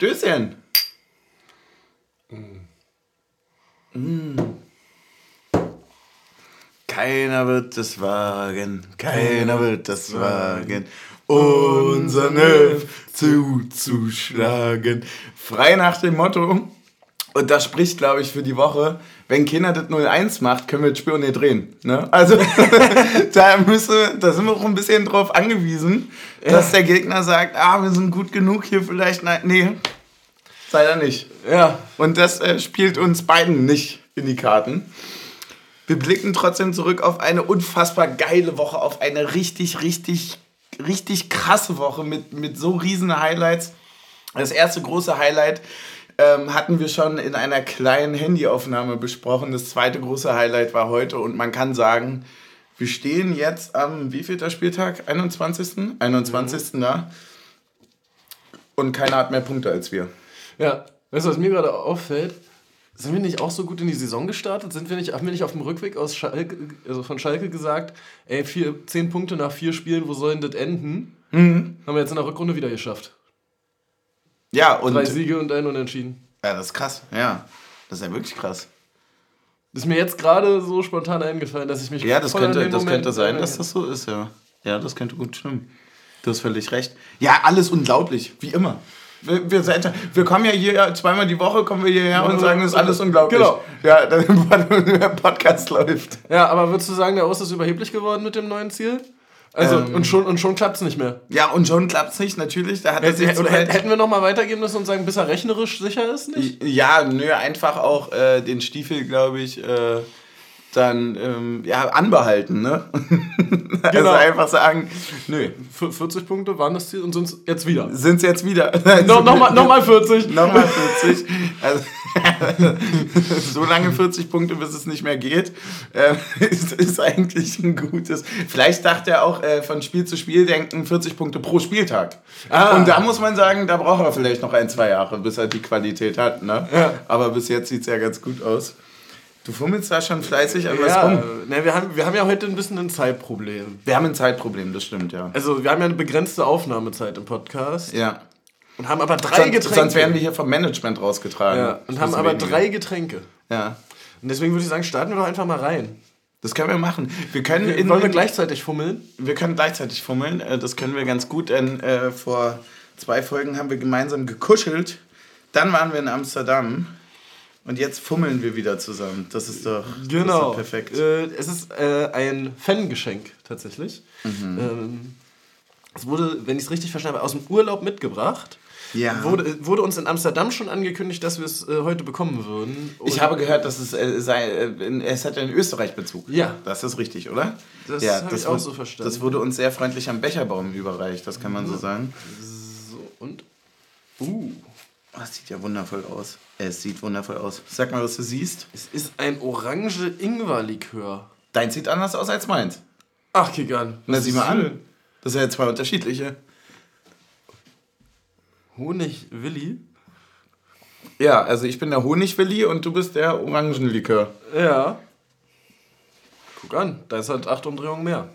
Stößchen. Mm. Keiner wird es wagen, keiner wird es wagen, unser Nerv zuzuschlagen. Frei nach dem Motto, und das spricht, glaube ich, für die Woche, wenn Kinder das 0-1 macht, können wir das Spiel nicht drehen. Ne? Also da, müssen, da sind wir auch ein bisschen drauf angewiesen, ja. dass der Gegner sagt, ah, wir sind gut genug hier vielleicht. Nein, nee, leider nicht. Ja. Und das äh, spielt uns beiden nicht in die Karten. Wir blicken trotzdem zurück auf eine unfassbar geile Woche, auf eine richtig, richtig, richtig krasse Woche mit, mit so riesen Highlights. Das erste große Highlight ähm, hatten wir schon in einer kleinen Handyaufnahme besprochen. Das zweite große Highlight war heute und man kann sagen, wir stehen jetzt am, wie viel der Spieltag? 21. 21. Mhm. da. Und keiner hat mehr Punkte als wir. Ja, weißt du, was mir gerade auffällt? Sind wir nicht auch so gut in die Saison gestartet? Sind wir nicht, haben wir nicht auf dem Rückweg aus Schalke, also von Schalke gesagt, ey, vier, zehn Punkte nach vier Spielen, wo sollen das enden? Mhm. Haben wir jetzt in der Rückrunde wieder geschafft. Ja, und. Drei Siege und ein Unentschieden. Ja, das ist krass. Ja, das ist ja wirklich krass. Das ist mir jetzt gerade so spontan eingefallen, dass ich mich. Ja, das könnte, das könnte sein, dass das so ist, ja. Ja, das könnte gut stimmen. Du hast völlig recht. Ja, alles unglaublich, wie immer. Wir, wir, wir kommen ja hier zweimal die Woche, kommen wir hierher und sagen, es ist alles unglaublich. Genau. Ja, der Podcast läuft. Ja, aber würdest du sagen, der Ost ist überheblich geworden mit dem neuen Ziel? Also, ähm, und schon, und schon klappt es nicht mehr. Ja, und schon klappt es nicht, natürlich. Da hat Hätt, sich oder hätten wir nochmal weitergeben müssen und sagen, bis er rechnerisch sicher ist, nicht? Ja, nö, einfach auch äh, den Stiefel, glaube ich, äh, dann ähm, ja, anbehalten, ne? also genau. einfach sagen, nö. 40 Punkte waren das Ziel und sind es jetzt wieder. Sind es jetzt wieder. no, Nochmal noch mal 40. Nochmal 40. Also, so lange 40 Punkte, bis es nicht mehr geht, äh, ist, ist eigentlich ein gutes. Vielleicht dachte er auch äh, von Spiel zu Spiel denken 40 Punkte pro Spieltag. Ah. Und da muss man sagen, da braucht er vielleicht noch ein, zwei Jahre, bis er die Qualität hat. Ne? Ja. Aber bis jetzt sieht es ja ganz gut aus. Du fummelst da schon fleißig an was rum. Ne, wir, haben, wir haben ja heute ein bisschen ein Zeitproblem. Wir haben ein Zeitproblem, das stimmt, ja. Also, wir haben ja eine begrenzte Aufnahmezeit im Podcast. Ja. Und haben aber drei sonst, Getränke. Sonst wären wir hier vom Management rausgetragen. Ja, und haben aber weniger. drei Getränke. Ja. Und deswegen würde ich sagen, starten wir doch einfach mal rein. Das können wir machen. Wir können wir, wollen wir gleichzeitig fummeln? Wir können gleichzeitig fummeln. Äh, das können wir ganz gut, denn äh, vor zwei Folgen haben wir gemeinsam gekuschelt. Dann waren wir in Amsterdam. Und jetzt fummeln wir wieder zusammen. Das ist doch, genau. ist doch perfekt. Äh, es ist äh, ein Fangeschenk tatsächlich. Mhm. Ähm, es wurde, wenn ich es richtig verstanden habe, aus dem Urlaub mitgebracht. Ja. Wurde, wurde uns in Amsterdam schon angekündigt, dass wir es äh, heute bekommen würden. Und ich habe gehört, dass es äh, sei, äh, es hat einen Österreich-Bezug. Ja. Das ist richtig, oder? Das ja, habe ich auch so verstanden. Das wurde uns sehr freundlich am Becherbaum überreicht, das kann man so sagen. So, und? Uh. Das sieht ja wundervoll aus. Es sieht wundervoll aus. Sag mal, was du siehst. Es ist ein orange Ingwer-Likör. Dein sieht anders aus als meins. Ach, an. Na, sieh mal an. Das sind ja zwei unterschiedliche. Honig-Willi? Ja, also ich bin der Honig-Willi und du bist der Orangenlikör. Ja. Guck an, da ist halt acht Umdrehungen mehr.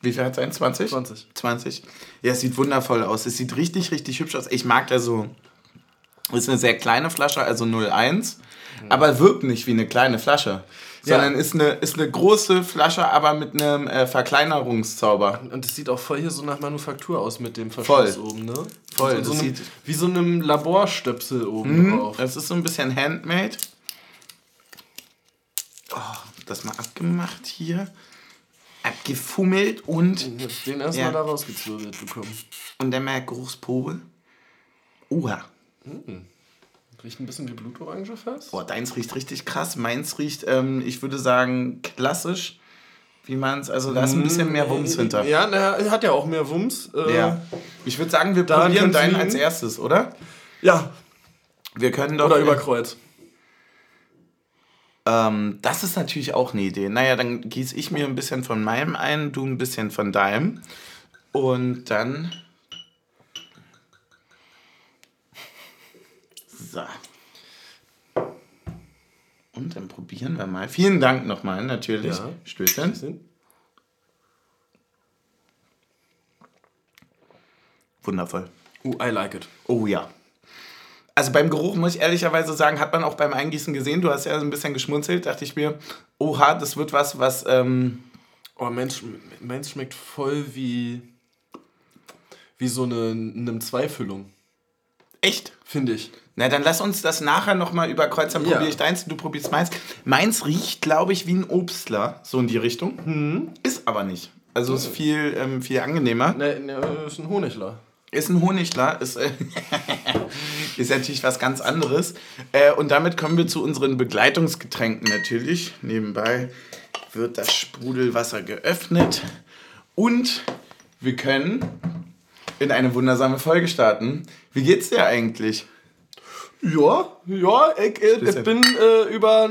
Wie viel hat es ein? 20? 20. 20. Ja, es sieht wundervoll aus. Es sieht richtig, richtig hübsch aus. Ich mag da so ist eine sehr kleine Flasche, also 0,1, mhm. Aber wirkt nicht wie eine kleine Flasche. Sondern ja. ist, eine, ist eine große Flasche, aber mit einem äh, Verkleinerungszauber. Und es sieht auch voll hier so nach Manufaktur aus mit dem Verschluss voll. oben, ne? Voll. So, so einem, wie so einem Laborstöpsel oben mhm. drauf. Es ist so ein bisschen handmade. Oh, das mal abgemacht hier. Abgefummelt und. Den erstmal ja. da rausgezwirbelt bekommen. Und dann mal Geruchsprobe. Uha. Hm. Riecht ein bisschen wie Blutorange fast. Boah, deins riecht richtig krass. Meins riecht, ähm, ich würde sagen, klassisch. Wie man es, also da ist ein bisschen mehr Wumms hinter. Ja, er hat ja auch mehr Wumms. Äh, ja. Ich würde sagen, wir probieren deinen als erstes, oder? Ja. Wir können doch. Oder über Kreuz. Ähm, das ist natürlich auch eine Idee. Naja, dann gieße ich mir ein bisschen von meinem ein, du ein bisschen von deinem. Und dann So. Und dann probieren wir mal. Vielen Dank nochmal, natürlich. Ja. Stößchen. Stößchen. Wundervoll. Oh, I like it. Oh ja. also beim Geruch muss ich ehrlicherweise sagen, hat man auch beim Eingießen gesehen. Du hast ja so ein bisschen geschmunzelt, dachte ich mir, oha, das wird was, was. Ähm oh, Mensch, meins schmeckt voll wie. wie so eine, eine Zweifüllung. Echt? Finde ich. Na, dann lass uns das nachher nochmal überkreuzen. Dann Ja. probiere ich deins, du probierst meins. Meins riecht, glaube ich, wie ein Obstler, so in die Richtung. Mhm. Ist aber nicht. Also ist viel, ähm, viel angenehmer. Ne, ne, ist ein Honigler. Ist ein Honigler, ist, äh, ist natürlich was ganz anderes. Äh, und damit kommen wir zu unseren Begleitungsgetränken natürlich. Nebenbei wird das Sprudelwasser geöffnet. Und wir können in eine wundersame Folge starten. Wie geht's dir eigentlich? Ja, ja, ich, äh, ich Bisschen. bin äh, über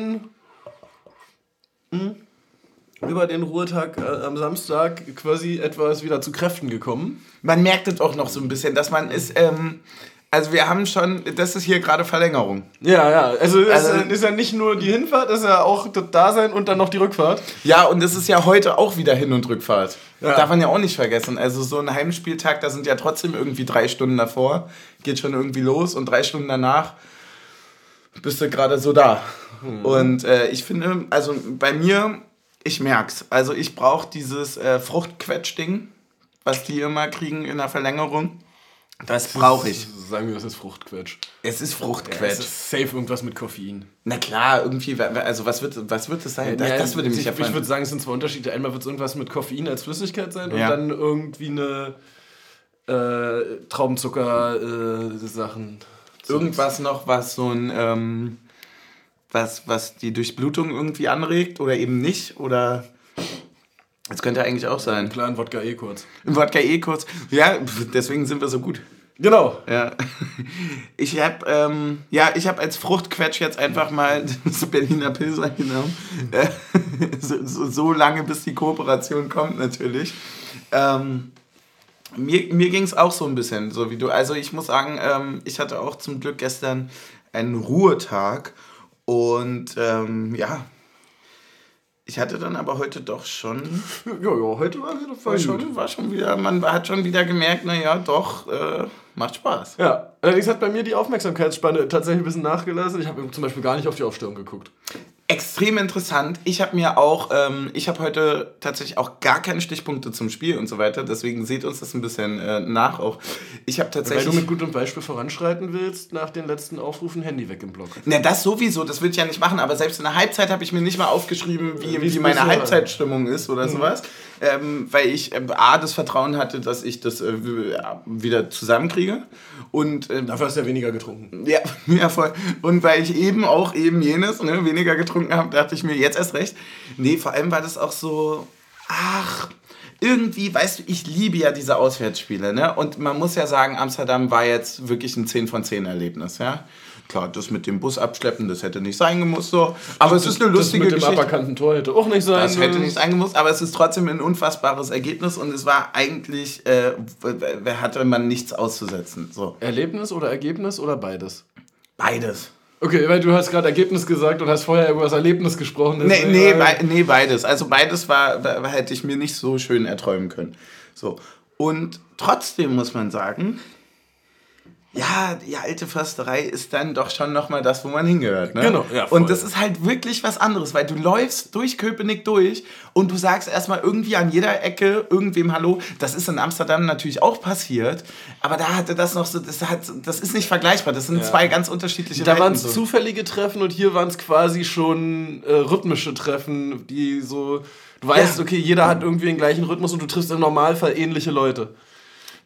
über den Ruhetag äh, am Samstag quasi etwas wieder zu Kräften gekommen. Man merkt es auch noch so ein bisschen, dass man ist, ähm, also wir haben schon, das ist hier gerade Verlängerung. Ja, ja, also, es Also- ist ja nicht nur die Hinfahrt, es ist ja auch das Dasein und dann noch die Rückfahrt. Ja, und es ist ja heute auch wieder Hin- und Rückfahrt. Ja. Darf man ja auch nicht vergessen. Also so ein Heimspieltag, da sind ja trotzdem irgendwie drei Stunden davor, geht schon irgendwie los und drei Stunden danach bist du gerade so da. Und äh, ich finde, also bei mir, ich merk's. Also ich brauche dieses äh, Fruchtquetsch-Ding, was die immer kriegen in der Verlängerung. Das brauche ich. Sagen wir, das ist Fruchtquetsch. Es ist Es Fruchtquetsch. ist safe irgendwas mit Koffein. Na klar, irgendwie, also was wird, was wird es sein? Das, Ja, das würde mich ich, ja ich würde sagen, es sind zwei Unterschiede. Einmal wird es irgendwas mit Koffein als Flüssigkeit sein Ja. und dann irgendwie eine äh, Traubenzucker-Sachen. irgendwas noch, was so ein, ähm, was, was die Durchblutung irgendwie anregt oder eben nicht? Oder das könnte eigentlich auch sein. Klar, ein Wodka eh kurz. Im Wodka eh kurz. Ja, deswegen sind wir so gut. Genau. Ja. Ich habe ähm, ja, habe als Fruchtquetsch jetzt einfach mal das Berliner Pilser genommen. Äh, so, so, so lange, bis die Kooperation kommt natürlich. Ähm, mir mir ging es auch so ein bisschen, so wie du. Also ich muss sagen, ähm, ich hatte auch zum Glück gestern einen Ruhetag und ähm, ja, ich hatte dann aber heute doch schon Ja, ja, heute war wieder war schon, war schon wieder, man hat schon wieder gemerkt, naja, doch, äh, macht Spaß. Ja, allerdings hat bei mir die Aufmerksamkeitsspanne tatsächlich ein bisschen nachgelassen. Ich habe zum Beispiel gar nicht auf die Aufstellung geguckt. Extrem interessant. Ich habe mir auch, ähm, ich habe heute tatsächlich auch gar keine Stichpunkte zum Spiel und so weiter, deswegen seht uns das ein bisschen äh, nach auch. Ich habe Weil du tatsächlich. mit gutem Beispiel voranschreiten willst, nach den letzten Aufrufen Handy weg im Blog. Na, das sowieso, das will ich ja nicht machen, aber selbst in der Halbzeit habe ich mir nicht mal aufgeschrieben, wie, Wie's wie meine bisher- Halbzeitstimmung ist oder sowas. Ähm, weil ich ähm, A, das Vertrauen hatte, dass ich das äh, wieder zusammenkriege und ähm, Dafür hast du ja weniger getrunken. Ja, ja, voll. Und weil ich eben auch eben jenes, ne, weniger getrunken habe, dachte ich mir jetzt erst recht. Nee, vor allem war das auch so, ach, irgendwie, weißt du, ich liebe ja diese Auswärtsspiele, ne? Und man muss ja sagen, Amsterdam war jetzt wirklich ein 10 von 10 Erlebnis, ja? Klar, das mit dem Bus abschleppen, das hätte nicht sein gemusst so. Aber es ist eine lustige das mit dem Geschichte. aberkannten Tor hätte auch nicht sein Das hätte müssen. nicht sein gemusst, aber es ist trotzdem ein unfassbares Ergebnis und es war eigentlich, äh, hatte man nichts auszusetzen. So. Erlebnis oder Ergebnis oder beides? Beides. Okay, weil du hast gerade Ergebnis gesagt und hast vorher über das Erlebnis gesprochen. Nee, nee, bei, nee, beides. Also beides war, war, hätte ich mir nicht so schön erträumen können. So. Und trotzdem muss man sagen, ja, die alte Försterei ist dann doch schon nochmal das, wo man hingehört. Ne? Genau, ja, voll. und das ist halt wirklich was anderes, weil du läufst durch Köpenick durch und du sagst erstmal irgendwie an jeder Ecke irgendwem Hallo. Das ist in Amsterdam natürlich auch passiert, aber da hatte das noch so, das, hat, das ist nicht vergleichbar. Das sind Ja. zwei ganz unterschiedliche Da waren es so. zufällige Treffen und hier waren es quasi schon äh, rhythmische Treffen, die so. Du weißt, Ja. okay, jeder hat irgendwie den gleichen Rhythmus und du triffst im Normalfall ähnliche Leute.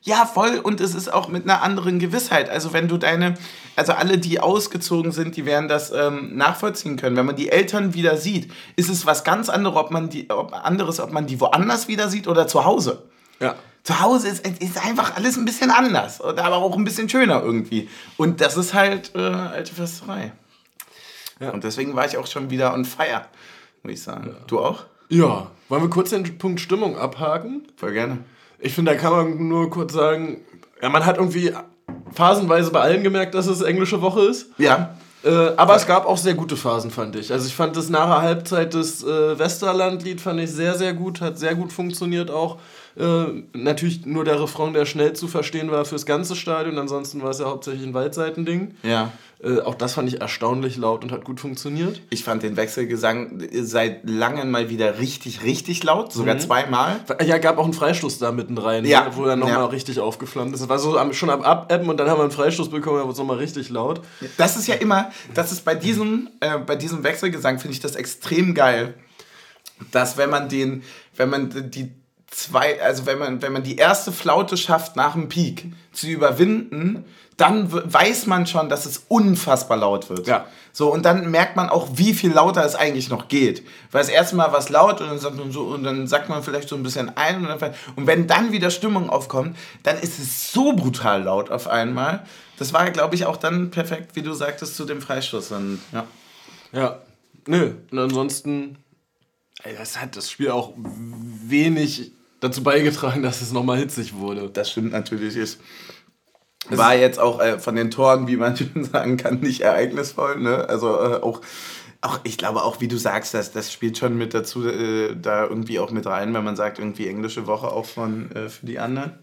Ja, voll. Und es ist auch mit einer anderen Gewissheit. Also wenn du deine, also alle, die ausgezogen sind, die werden das ähm, nachvollziehen können. Wenn man die Eltern wieder sieht, ist es was ganz anderes, ob man die, ob, anderes, ob man die woanders wieder sieht oder zu Hause. Ja. Zu Hause ist, ist einfach alles ein bisschen anders, aber auch ein bisschen schöner irgendwie. Und das ist halt äh, alte Försterei. Ja. Und deswegen war ich auch schon wieder on fire, muss ich sagen. Du auch? Ja. Wollen wir kurz den Punkt Stimmung abhaken? Voll gerne. Ich finde, da kann man nur kurz sagen, ja, man hat irgendwie phasenweise bei allen gemerkt, dass es englische Woche ist. Ja. Äh, aber es gab auch sehr gute Phasen, fand ich. Also ich fand das nach der Halbzeit das äh, Westerland-Lied fand ich sehr, sehr gut, hat sehr gut funktioniert auch. Äh, natürlich nur der Refrain, der schnell zu verstehen war fürs ganze Stadion. Ansonsten war es ja hauptsächlich ein Waldseitending. Ja. Äh, auch das fand ich erstaunlich laut und hat gut funktioniert. Ich fand den Wechselgesang seit langem mal wieder richtig, richtig laut, sogar Mhm. zweimal. Ja, gab auch einen Freistoß da mitten rein, Ja. wo er nochmal Ja. richtig aufgeflammt ist. Das war so schon am Abebben und dann haben wir einen Freistoß bekommen, da wurde es nochmal richtig laut. Das ist ja immer, das ist bei diesem, äh, bei diesem Wechselgesang finde ich das extrem geil, dass wenn man den, wenn man die zwei, also wenn man, wenn man die erste Flaute schafft nach dem Peak zu überwinden, dann weiß man schon, dass es unfassbar laut wird. Ja. So, und dann merkt man auch, wie viel lauter es eigentlich noch geht. Weil das erste Mal war es laut und dann, sagt man so, und dann sagt man vielleicht so ein bisschen ein. Und, dann, und wenn dann wieder Stimmung aufkommt, dann ist es so brutal laut auf einmal. Das war, glaube ich, auch dann perfekt, wie du sagtest, zu dem Freistoß. Und, ja. Ja, nö. Und ansonsten, ey, das hat das Spiel auch wenig dazu beigetragen, dass es nochmal hitzig wurde. Das stimmt natürlich. Ist. War jetzt auch äh, von den Toren, wie man schon sagen kann, nicht ereignisvoll. Ne? Also äh, auch, auch, ich glaube auch, wie du sagst, das, das spielt schon mit dazu, äh, da irgendwie auch mit rein, wenn man sagt, irgendwie englische Woche auch von, äh, für die anderen.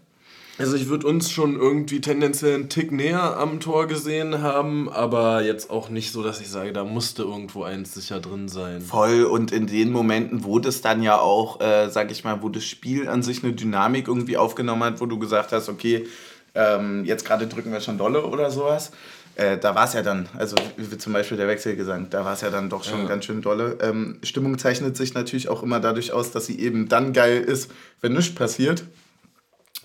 Also ich würde uns schon irgendwie tendenziell einen Tick näher am Tor gesehen haben, aber jetzt auch nicht so, dass ich sage, da musste irgendwo eins sicher drin sein. Voll und in den Momenten, wo das dann ja auch, äh, sag ich mal, wo das Spiel an sich eine Dynamik irgendwie aufgenommen hat, wo du gesagt hast, okay, ähm, jetzt gerade drücken wir schon dolle oder sowas. Äh, da war es ja dann, also wie zum Beispiel der Wechselgesang, da war es ja dann doch schon Ja. ganz schön dolle. Ähm, Stimmung zeichnet sich natürlich auch immer dadurch aus, dass sie eben dann geil ist, wenn nichts passiert.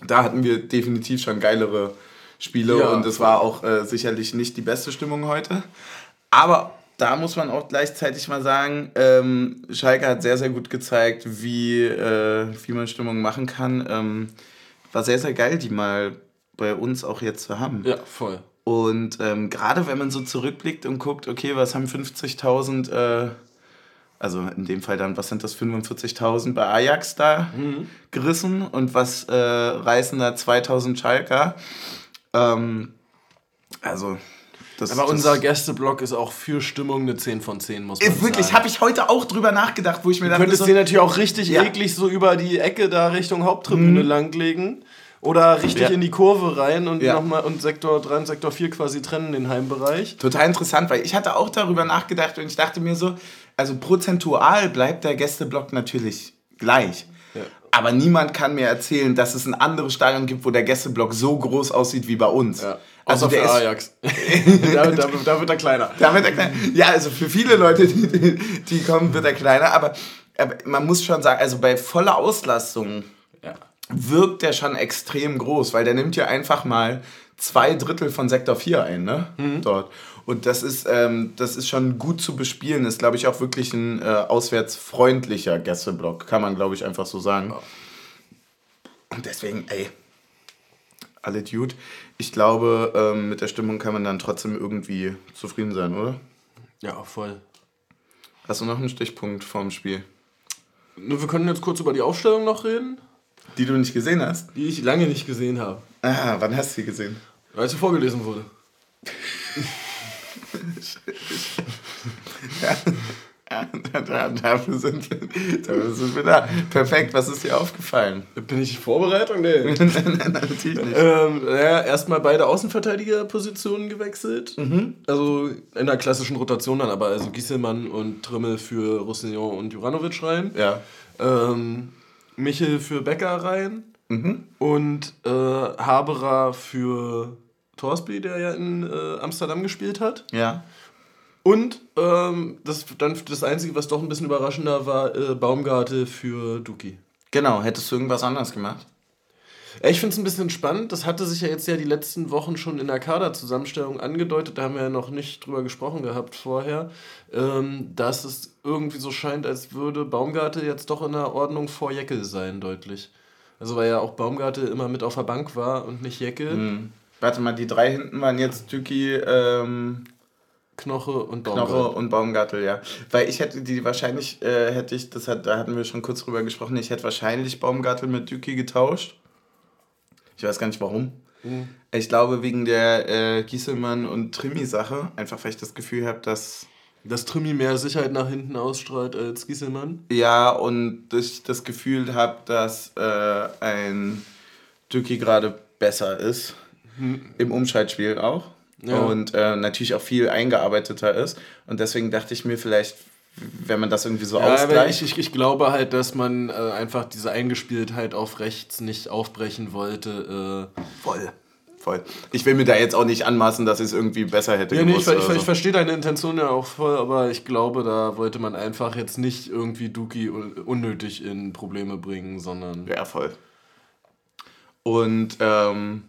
Da hatten wir definitiv schon geilere Spiele Ja, und es war auch äh, sicherlich nicht die beste Stimmung heute. Aber da muss man auch gleichzeitig mal sagen, ähm, Schalke hat sehr, sehr gut gezeigt, wie, äh, wie man Stimmung machen kann. Ähm, war sehr, sehr geil, die mal bei uns auch jetzt zu haben. Ja, voll. Und ähm, gerade wenn man so zurückblickt und guckt, okay, was haben 50.000, äh, also in dem Fall dann, was sind das, 45.000 bei Ajax da gerissen und was äh, reißen da 2.000 Schalker? Ähm, also, das Aber das, unser Gästeblock ist auch für Stimmung eine 10 von 10, muss man Äh, Wirklich, sagen. habe ich heute auch drüber nachgedacht, wo ich mir Du dachte, könntest so, den natürlich auch richtig Ja. eklig so über die Ecke da Richtung Haupttribüne langlegen. Oder richtig Ja. in die Kurve rein und Ja. nochmal und Sektor 3 und Sektor 4 quasi trennen den Heimbereich. total interessant, weil ich hatte auch darüber nachgedacht und ich dachte mir so, also prozentual bleibt der Gästeblock natürlich gleich. Ja. Aber niemand kann mir erzählen, dass es ein anderes Stadion gibt, wo der Gästeblock so groß aussieht wie bei uns. Ja. Also Außer der für Ajax. da, da, da wird er kleiner. da wird er kleiner. Ja, also für viele Leute, die, die, kommen, wird er kleiner. Aber, aber man muss schon sagen, also bei voller Auslastung Ja. wirkt der schon extrem groß, weil der nimmt ja einfach mal zwei Drittel von Sektor 4 ein, ne? Dort. Und das ist, ähm, das ist schon gut zu bespielen. Ist, glaube ich, auch wirklich ein äh, auswärtsfreundlicher Gästeblock, kann man, glaube ich, einfach so sagen. Und deswegen, ey, alle Dude. Ich glaube, ähm, mit der Stimmung kann man dann trotzdem irgendwie zufrieden sein, oder? Ja, voll. Hast du noch einen Stichpunkt vorm Spiel, Nur, Wir können jetzt kurz über die Aufstellung noch reden, die du nicht gesehen hast? die ich lange nicht gesehen habe. Ah, wann hast du sie gesehen? Als sie vorgelesen wurde. Ja, da, da, dafür, sind, dafür sind wir da. Perfekt, was ist dir aufgefallen? Bin ich Vorbereitung? Nee. Natürlich nicht. ähm, naja, erstmal beide Außenverteidigerpositionen gewechselt. Also in der klassischen Rotation dann, aber also Gieselmann und Trimmel für Roussillon und Juranovic rein. Ja. Ähm, Michel für Becker rein. Mhm. Und äh, Haberer für Torsby, der ja in äh, Amsterdam gespielt hat. Ja. Und ähm, das, dann das Einzige, was doch ein bisschen überraschender war, äh, Baumgarte für Duki. Genau, hättest du irgendwas anders gemacht? Ja, ich finde es ein bisschen spannend. Das hatte sich ja jetzt ja die letzten Wochen schon in der Kaderzusammenstellung angedeutet. Da haben wir ja noch nicht drüber gesprochen gehabt vorher, ähm, dass es irgendwie so scheint, als würde Baumgarte jetzt doch in der Ordnung vor Jeckel sein, deutlich. Also weil ja auch Baumgarte immer mit auf der Bank war und nicht Jeckel, Hm. Warte mal, die drei hinten waren jetzt Tüki, ähm, Knoche und Baumgarte. Knoche und Baumgartel, ja. Weil ich hätte die wahrscheinlich, äh, hätte ich, das hat, da hatten wir schon kurz drüber gesprochen, ich hätte wahrscheinlich Baumgartel mit Düki getauscht. Ich weiß gar nicht warum. Mhm. Ich glaube wegen der äh, Gieselmann und Trimi-Sache, einfach weil ich das Gefühl habe, dass Dass Trümmi mehr Sicherheit nach hinten ausstrahlt als Gieselmann? Ja, und ich das Gefühl habe, dass äh, ein Düki gerade besser ist. Hm. Im Umschaltspiel auch. Ja. Und äh, natürlich auch viel eingearbeiteter ist. Und deswegen dachte ich mir vielleicht, wenn man das irgendwie so ja, ausgleicht. Ich, ich, glaube halt, dass man äh, einfach diese Eingespieltheit auf rechts nicht aufbrechen wollte. Äh. Voll. Voll. Ich will mir da jetzt auch nicht anmaßen, dass ich es irgendwie besser hätte ja, nee, ich, ich, so. ich, verstehe deine Intention ja auch voll, aber ich glaube, da wollte man einfach jetzt nicht irgendwie Duki unnötig in Probleme bringen, sondern. Ja, voll. Und ähm,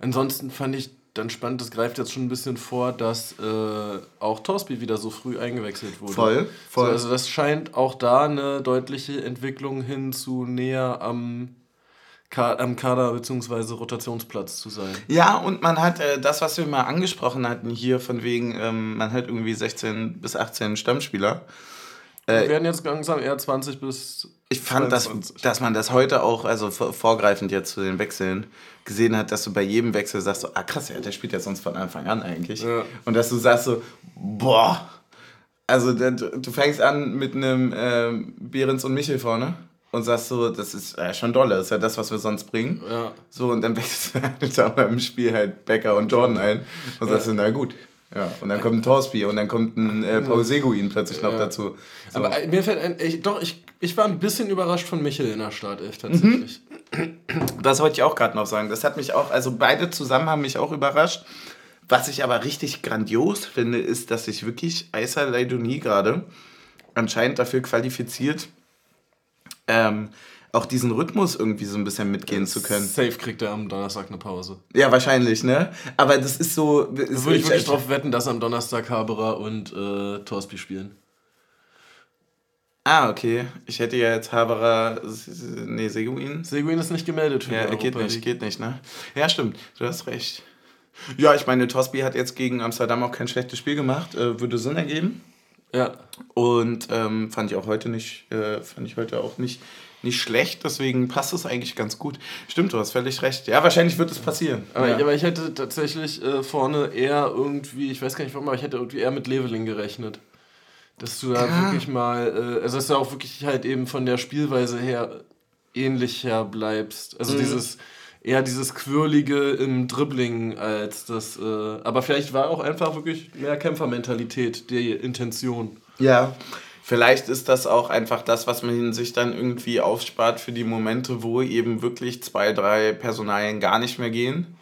ansonsten fand ich dann spannend, das greift jetzt schon ein bisschen vor, dass äh, auch Torsby wieder so früh eingewechselt wurde. Voll, voll. So, also das scheint auch da eine deutliche Entwicklung hin zu näher am, Ka am Kader bzw. Rotationsplatz zu sein. Ja, und man hat äh, das, was wir mal angesprochen hatten hier, von wegen, ähm, man hat irgendwie 16 bis 18 Stammspieler. Äh, wir werden jetzt langsam eher 20 bis. Ich fand, dass, dass man das heute auch, also vorgreifend jetzt zu den Wechseln, gesehen hat, dass du bei jedem Wechsel sagst, so, ah krass, ja, der spielt ja sonst von Anfang an eigentlich. Ja. Und dass du sagst so, boah, also du fängst an mit einem äh, Behrens und Michel vorne und sagst so, das ist äh, schon dolle, das ist ja das, was wir sonst bringen. Ja. So, und dann wechselst du halt beim Spiel halt Becker und Jordan ein und sagst so, na gut. Ja, und dann kommt ein Torsby und dann kommt ein äh, Paul Seguin plötzlich noch dazu. So. Aber mir fällt ein, ich, doch, ich, ich war ein bisschen überrascht von Michel in der Startelf tatsächlich. Mhm. Das wollte ich auch gerade noch sagen. Das hat mich auch, also beide zusammen haben mich auch überrascht. Was ich aber richtig grandios finde, ist, dass sich wirklich Aisa Leidouni gerade anscheinend dafür qualifiziert, ähm, auch diesen Rhythmus irgendwie so ein bisschen mitgehen zu können. Safe kriegt er am Donnerstag eine Pause. Ja, wahrscheinlich, ne? Aber das ist so. Da würde ich wirklich drauf wetten, dass am Donnerstag Haberer und äh, Torsby spielen. Ah, okay. Ich hätte ja jetzt Haberer. Nee, Seguin. Seguin ist nicht gemeldet für Ja, geht nicht, geht nicht, ne? Ja, stimmt. Du hast recht. Ja, ich meine, Tosby hat jetzt gegen Amsterdam auch kein schlechtes Spiel gemacht. Äh, würde Sinn ergeben. Ja. Und ähm, fand ich auch heute nicht, äh, fand ich heute auch nicht nicht schlecht, deswegen passt es eigentlich ganz gut. Stimmt, du hast völlig recht. Ja, wahrscheinlich wird es passieren. Aber, ja. aber ich hätte tatsächlich äh, vorne eher irgendwie, ich weiß gar nicht warum, aber ich hätte irgendwie eher mit Leveling gerechnet. Dass du da ja. wirklich mal, äh, also dass du auch wirklich halt eben von der Spielweise her ähnlich her bleibst. Also mhm. dieses eher dieses Quirlige im Dribbling als das. Äh, aber vielleicht war auch einfach wirklich mehr Kämpfermentalität die Intention. Ja, Vielleicht ist das auch einfach das, was man sich dann irgendwie aufspart für die Momente, wo eben wirklich zwei, drei Personalien gar nicht mehr gehen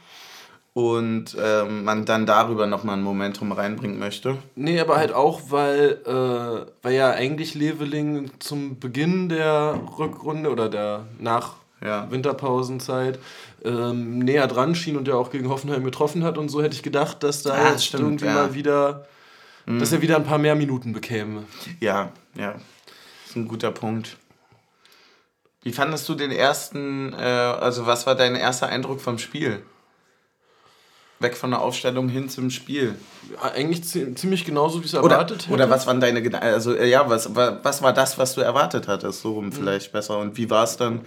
und ähm, man dann darüber nochmal ein Momentum reinbringen möchte. Nee, aber halt auch, weil, äh, weil ja eigentlich Leveling zum Beginn der Rückrunde oder der nach ja. Winterpausenzeit ähm, näher dran schien und ja auch gegen Hoffenheim getroffen hat und so hätte ich gedacht, dass da ah, jetzt stimmt, irgendwie ja. mal wieder Mhm. Dass er wieder ein paar mehr Minuten bekäme. Ja, ja. Das ist ein guter Punkt. Wie fandest du den ersten, äh, also was war dein erster Eindruck vom Spiel? Weg von der Aufstellung hin zum Spiel. Eigentlich ziemlich genauso, wie es erwartet hätte. Oder was waren deine Gedanken? Also, äh, ja, was, was war das, was du erwartet hattest? So rum mhm. vielleicht besser. Und wie war es dann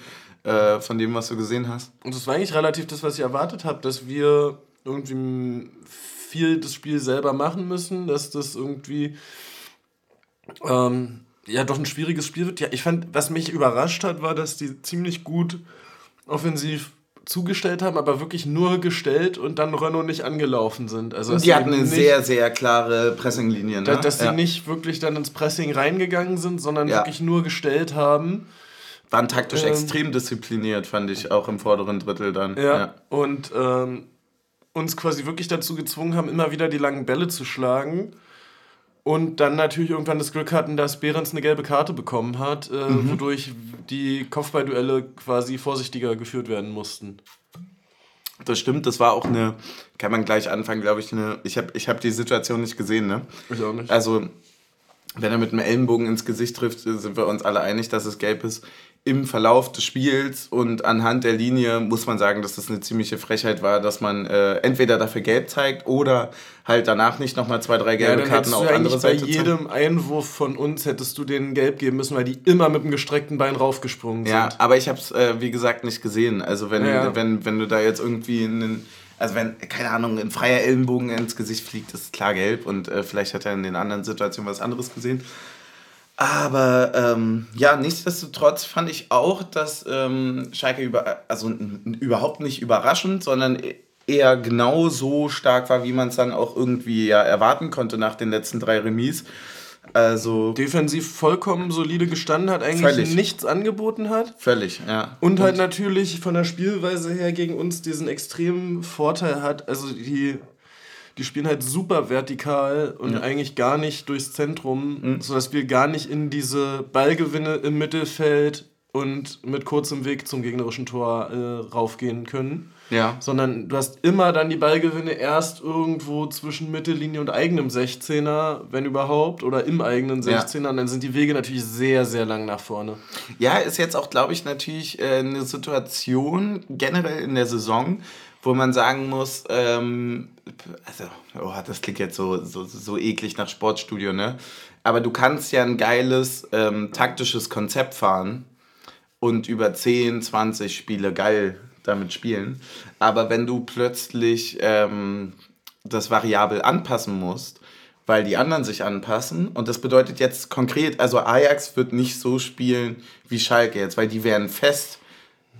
äh, von dem, was du gesehen hast? Und das war eigentlich relativ das, was ich erwartet habe, dass wir irgendwie viel das Spiel selber machen müssen, dass das irgendwie ähm, ja doch ein schwieriges Spiel wird. Ja, ich fand, was mich überrascht hat, war, dass die ziemlich gut offensiv zugestellt haben, aber wirklich nur gestellt und dann Renault nicht angelaufen sind. Also die hatten eine sehr, sehr klare Pressinglinie. Ne? Dass sie ja. nicht wirklich dann ins Pressing reingegangen sind, sondern ja. wirklich nur gestellt haben. Waren taktisch ähm, extrem diszipliniert, fand ich, auch im vorderen Drittel dann. Ja, ja. und ähm, uns quasi wirklich dazu gezwungen haben, immer wieder die langen Bälle zu schlagen. Und dann natürlich irgendwann das Glück hatten, dass Behrens eine gelbe Karte bekommen hat, äh, mhm. wodurch die Kopfballduelle quasi vorsichtiger geführt werden mussten. Das stimmt, das war auch eine, kann man gleich anfangen, glaube ich, eine, ich habe ich hab die Situation nicht gesehen, ne? Ich auch nicht. Also, wenn er mit einem Ellenbogen ins Gesicht trifft, sind wir uns alle einig, dass es gelb ist im Verlauf des Spiels und anhand der Linie muss man sagen, dass das eine ziemliche Frechheit war, dass man äh, entweder dafür gelb zeigt oder halt danach nicht nochmal zwei, drei gelbe ja, Karten auf andere Seite Bei jedem Einwurf von uns hättest du denen gelb geben müssen, weil die immer mit dem gestreckten Bein raufgesprungen sind. Ja, aber ich habe es, äh, wie gesagt, nicht gesehen. Also wenn, ja. wenn, wenn du da jetzt irgendwie einen Also wenn, keine Ahnung, ein freier Ellenbogen ins Gesicht fliegt, ist klar gelb und äh, vielleicht hat er in den anderen Situationen was anderes gesehen. Aber ähm, ja, nichtsdestotrotz fand ich auch, dass ähm, Schalke über, also überhaupt nicht überraschend, sondern e-, eher genau so stark war, wie man es dann auch irgendwie ja erwarten konnte nach den letzten drei Remis. Also defensiv vollkommen solide gestanden hat, eigentlich völlig. nichts angeboten hat. Völlig, ja. Und, und halt natürlich von der Spielweise her gegen uns diesen extremen Vorteil hat. Also die die spielen halt super vertikal und ja. eigentlich gar nicht durchs Zentrum, mhm. sodass wir gar nicht in diese Ballgewinne im Mittelfeld und mit kurzem Weg zum gegnerischen Tor äh, raufgehen können. Ja. Sondern du hast immer dann die Ballgewinne erst irgendwo zwischen Mittellinie und eigenem 16er, wenn überhaupt, oder im eigenen 16er. Ja. Und dann sind die Wege natürlich sehr, sehr lang nach vorne. Ja, ist jetzt auch, glaube ich, natürlich äh, eine Situation generell in der Saison, wo man sagen muss, ähm, also, oh, das klingt jetzt so, so, so eklig nach Sportstudio, ne? Aber du kannst ja ein geiles ähm, taktisches Konzept fahren und über 10, 20 Spiele geil damit spielen. Aber wenn du plötzlich ähm, das variabel anpassen musst, weil die anderen sich anpassen. Und das bedeutet jetzt konkret, also Ajax wird nicht so spielen wie Schalke jetzt, weil die werden fest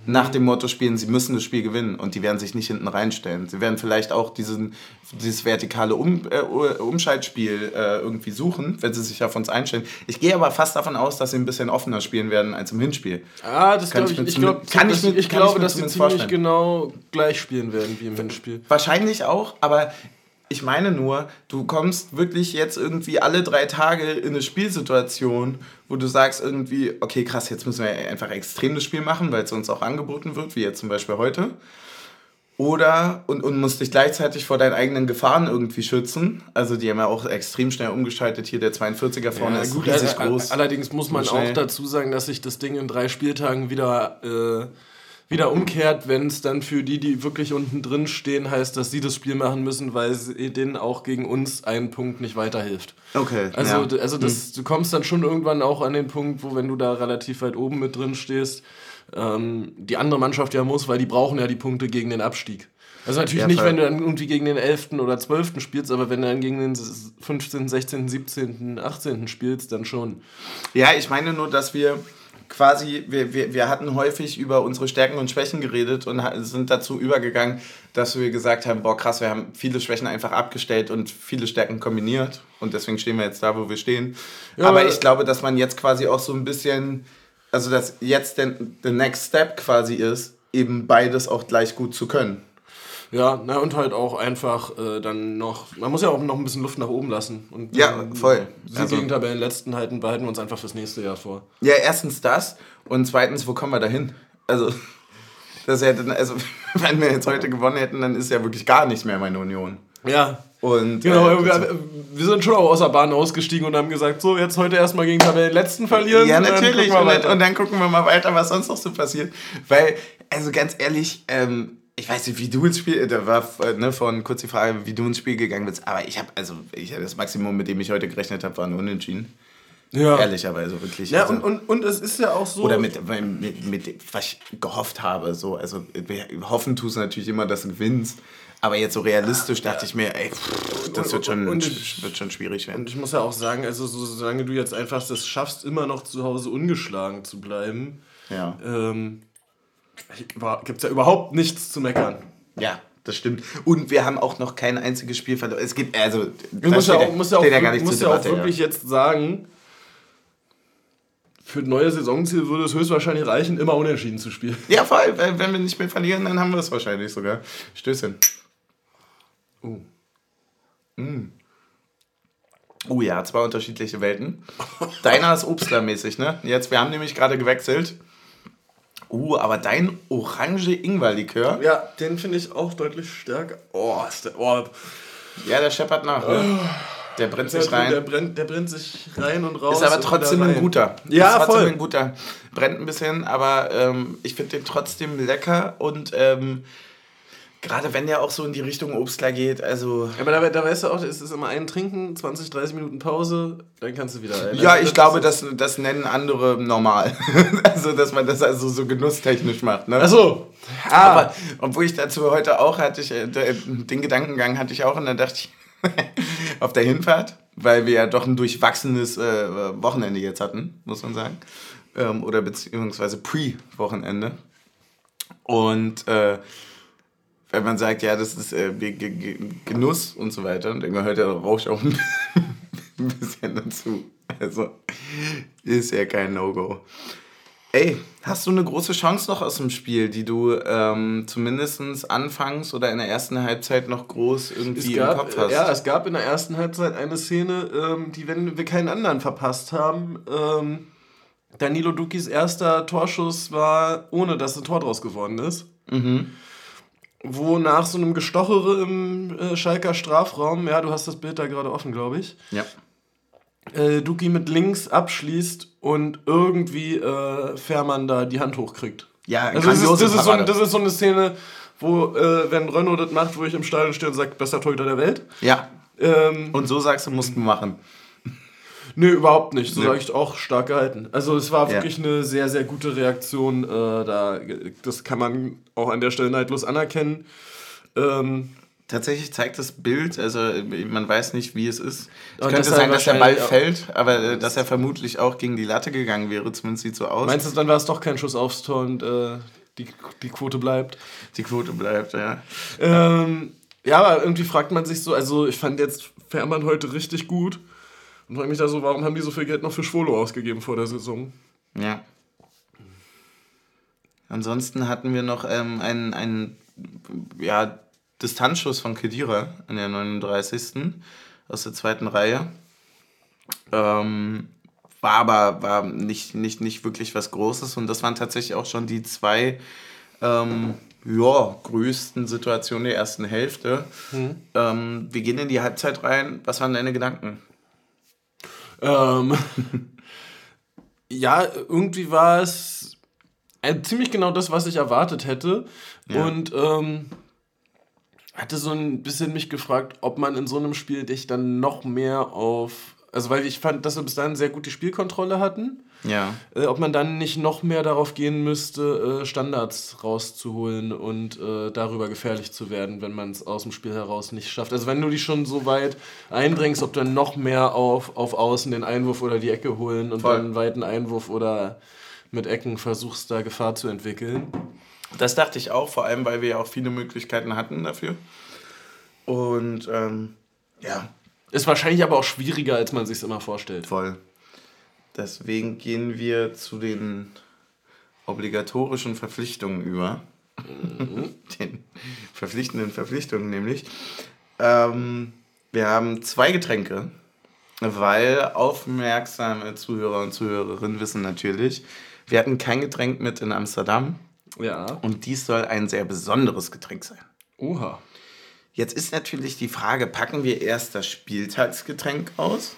nach dem Motto spielen, sie müssen das Spiel gewinnen und die werden sich nicht hinten reinstellen. Sie werden vielleicht auch diesen, dieses vertikale um, äh, Umschaltspiel äh, irgendwie suchen, wenn sie sich auf uns einstellen. Ich gehe aber fast davon aus, dass sie ein bisschen offener spielen werden als im Hinspiel. Ah, das glaube ich. Ich, glaub, kann ich, ich, ich glaube, dass sie ziemlich vorstellen. genau gleich spielen werden wie im Hinspiel. Wahrscheinlich auch, aber ich meine nur, du kommst wirklich jetzt irgendwie alle drei Tage in eine Spielsituation, wo du sagst irgendwie, okay, krass, jetzt müssen wir einfach extrem das Spiel machen, weil es uns auch angeboten wird, wie jetzt zum Beispiel heute. Oder, und, und musst dich gleichzeitig vor deinen eigenen Gefahren irgendwie schützen. Also die haben ja auch extrem schnell umgeschaltet. Hier der 42er vorne ja, ist gut, riesig groß. Allerdings muss man auch dazu sagen, dass sich das Ding in drei Spieltagen wieder... Äh wieder umkehrt, wenn es dann für die, die wirklich unten drin stehen, heißt, dass sie das Spiel machen müssen, weil denen auch gegen uns einen Punkt nicht weiterhilft. Okay. Also, ja. also das, hm. du kommst dann schon irgendwann auch an den Punkt, wo wenn du da relativ weit oben mit drin stehst, ähm, die andere Mannschaft ja muss, weil die brauchen ja die Punkte gegen den Abstieg. Also natürlich ja, nicht, wenn du dann irgendwie gegen den 11. oder 12. spielst, aber wenn du dann gegen den 15., 16., 17., 18. spielst, dann schon. Ja, ich meine nur, dass wir quasi, wir, wir, wir hatten häufig über unsere Stärken und Schwächen geredet und sind dazu übergegangen, dass wir gesagt haben, boah krass, wir haben viele Schwächen einfach abgestellt und viele Stärken kombiniert und deswegen stehen wir jetzt da, wo wir stehen. Ja, aber ich glaube, dass man jetzt quasi auch so ein bisschen, also dass jetzt der, der Next Step quasi ist, eben beides auch gleich gut zu können. Ja, na und halt auch einfach äh, dann noch, man muss ja auch noch ein bisschen Luft nach oben lassen. Und, ja, voll. Die also, gegen Tabellenletzten halten, behalten wir uns einfach fürs nächste Jahr vor. Ja, erstens das und zweitens, wo kommen wir dahin? Also, das hätte, also wenn wir jetzt heute gewonnen hätten, dann ist ja wirklich gar nicht mehr meine Union. Ja. Und, genau, äh, wir, wir, sind schon auch aus der Bahn ausgestiegen und haben gesagt, so, jetzt heute erstmal gegen Tabellenletzten verlieren. Ja, natürlich. Und dann, und dann, gucken wir mal weiter, was sonst noch so passiert. Weil, also ganz ehrlich, ähm, ich weiß nicht, wie du ins Spiel, da war ne, von kurz die Frage, wie du ins Spiel gegangen bist, aber ich habe, also ich, das Maximum, mit dem ich heute gerechnet habe, war ein Unentschieden. Ja. Ehrlicherweise, wirklich. Ja, also, und, und, und es ist ja auch so. Oder mit, mit, mit, was ich gehofft habe. So. Also, hoffen tust du natürlich immer, dass du gewinnst. Aber jetzt so realistisch dachte ich mir, ey, pff, das wird schon, und ich, wird schon schwierig werden. Und ich muss ja auch sagen, also so, solange du jetzt einfach das schaffst, immer noch zu Hause ungeschlagen zu bleiben, ja. ähm, gibt es ja überhaupt nichts zu meckern. Ja, das stimmt. Und wir haben auch noch kein einziges Spiel verloren. Es gibt, also, du musst ja auch, musst ja auch, ja musst ja auch wirklich ja. jetzt sagen, für neue Saisonziel würde es höchstwahrscheinlich reichen, immer unentschieden zu spielen. Ja, vor allem, wenn wir nicht mehr verlieren, dann haben wir es wahrscheinlich sogar. Stößchen. Uh. Mm. Oh ja, zwei unterschiedliche Welten. Deiner ist Obstlermäßig, ne? Jetzt, wir haben nämlich gerade gewechselt. Uh, aber dein orange Ingwerlikör. Ja, den finde ich auch deutlich stärker. Oh, ist der. Oh. Ja, der scheppert nach. Ne? Der brennt sich rein. Der brennt, der brennt sich rein und raus. Ist aber trotzdem ein guter. Ja, ist trotzdem voll. ein guter. Brennt ein bisschen, aber ähm, ich finde den trotzdem lecker und ähm, Gerade wenn der auch so in die Richtung Obstler geht, also. Aber da, da weißt du auch, es ist immer ein Trinken, 20, 30 Minuten Pause, dann kannst du wieder. Ja, ich glaube, das, das nennen andere normal. also, dass man das also so genusstechnisch macht. Ne? Achso. Ah. Aber obwohl ich dazu heute auch hatte, ich, äh, den Gedankengang hatte ich auch und dann dachte ich, auf der Hinfahrt, weil wir ja doch ein durchwachsenes äh, Wochenende jetzt hatten, muss man sagen. Ähm, oder beziehungsweise Pre-Wochenende. Und äh, wenn man sagt, ja, das ist äh, Genuss und so weiter, und irgendwann hört der Rausch auch ein bisschen dazu. Also ist ja kein No-Go. Ey, hast du eine große Chance noch aus dem Spiel, die du ähm, zumindest anfangs oder in der ersten Halbzeit noch groß irgendwie gab, im Kopf hast? Ja, es gab in der ersten Halbzeit eine Szene, ähm, die, wenn wir keinen anderen verpasst haben, ähm, Danilo Dukis erster Torschuss war, ohne dass ein Tor draus geworden ist. Mhm wo nach so einem Gestochere im äh, Schalker Strafraum, ja, du hast das Bild da gerade offen, glaube ich. Ja. Äh, Duki mit links abschließt und irgendwie äh, Fährmann da die Hand hochkriegt. Ja, also das ist, das, ist so, das ist so eine Szene, wo, äh, wenn Renault das macht, wo ich im Stadion stehe und sage, bester Torhüter der Welt. Ja. Ähm, und so sagst du, mussten machen. Nö, überhaupt nicht. So sage ich auch stark gehalten. Also es war wirklich ja. eine sehr, sehr gute Reaktion. Äh, da, das kann man auch an der Stelle neidlos anerkennen. Ähm, Tatsächlich zeigt das Bild, also man weiß nicht, wie es ist. Es könnte sein, dass der Ball fällt, aber äh, dass er vermutlich auch gegen die Latte gegangen wäre, zumindest sieht so aus. Meinst du, dann war es doch kein Schuss aufs Tor und äh, die, die Quote bleibt? Die Quote bleibt, ja. Ähm, ja, aber irgendwie fragt man sich so, also ich fand jetzt Fährmann heute richtig gut. Und frage mich da so, warum haben die so viel Geld noch für Schwolo ausgegeben vor der Saison? Ja. Ansonsten hatten wir noch ähm, einen, einen ja, Distanzschuss von Kedira in der 39. aus der zweiten Reihe. Ähm, war aber war nicht, nicht, nicht wirklich was Großes und das waren tatsächlich auch schon die zwei ähm, ja, größten Situationen der ersten Hälfte. Mhm. Ähm, wir gehen in die Halbzeit rein. Was waren deine Gedanken? Ähm, ja, irgendwie war es äh, ziemlich genau das, was ich erwartet hätte. Ja. Und ähm, hatte so ein bisschen mich gefragt, ob man in so einem Spiel dich dann noch mehr auf. Also, weil ich fand, dass wir bis dahin sehr gut die Spielkontrolle hatten. Ja. Äh, ob man dann nicht noch mehr darauf gehen müsste, äh, Standards rauszuholen und äh, darüber gefährlich zu werden, wenn man es aus dem Spiel heraus nicht schafft. Also wenn du dich schon so weit eindrängst, ob du dann noch mehr auf, auf Außen den Einwurf oder die Ecke holen und Voll. dann einen weiten Einwurf oder mit Ecken versuchst, da Gefahr zu entwickeln. Das dachte ich auch, vor allem, weil wir ja auch viele Möglichkeiten hatten dafür. Und ähm, ja. Ist wahrscheinlich aber auch schwieriger, als man sich immer vorstellt. Voll. Deswegen gehen wir zu den obligatorischen Verpflichtungen über. Mhm. den verpflichtenden Verpflichtungen nämlich. Ähm, wir haben zwei Getränke, weil aufmerksame Zuhörer und Zuhörerinnen wissen natürlich, wir hatten kein Getränk mit in Amsterdam. Ja. Und dies soll ein sehr besonderes Getränk sein. Oha. Jetzt ist natürlich die Frage, packen wir erst das Spieltagsgetränk aus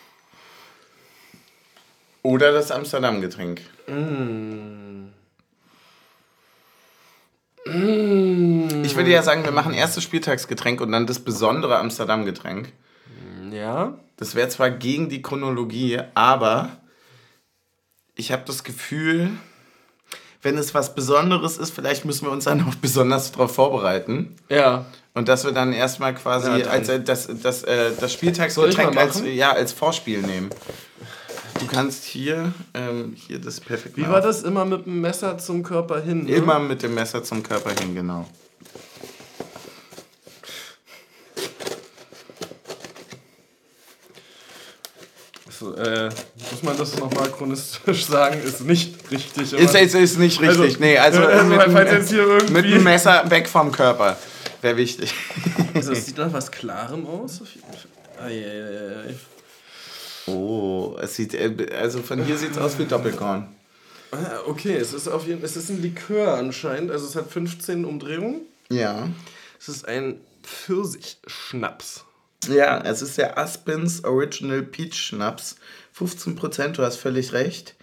oder das Amsterdam-Getränk. Mm. Mm. Ich würde ja sagen, wir machen erst das Spieltagsgetränk und dann das besondere Amsterdam-Getränk. Ja. Das wäre zwar gegen die Chronologie, aber ich habe das Gefühl, wenn es was Besonderes ist, vielleicht müssen wir uns dann auch besonders darauf vorbereiten. Ja. Und dass wir dann erstmal quasi ja, als, das, das, äh, das Spieltagsgetränk als, ja, als Vorspiel nehmen. Du kannst hier, ähm, hier das perfekt Wie war das? Immer mit dem Messer zum Körper hin? Ne? Immer mit dem Messer zum Körper hin, genau. Also, äh, muss man das nochmal chronistisch sagen, ist nicht richtig. Ist, ist, ist nicht richtig, also, nee. Also, also mit, mit, mit dem Messer weg vom Körper. Wäre wichtig. Also, das sieht nach was Klarem aus. Ei, ei, ei. Oh, es sieht, äh, also von hier sieht es aus wie Doppelkorn. Ah, okay, es ist auf jeden es ist ein Likör anscheinend, also es hat 15 Umdrehungen. Ja. Es ist ein Pfirsichschnaps. Ja, es ist der Aspens Original Peach Schnaps. 15%, du hast völlig recht.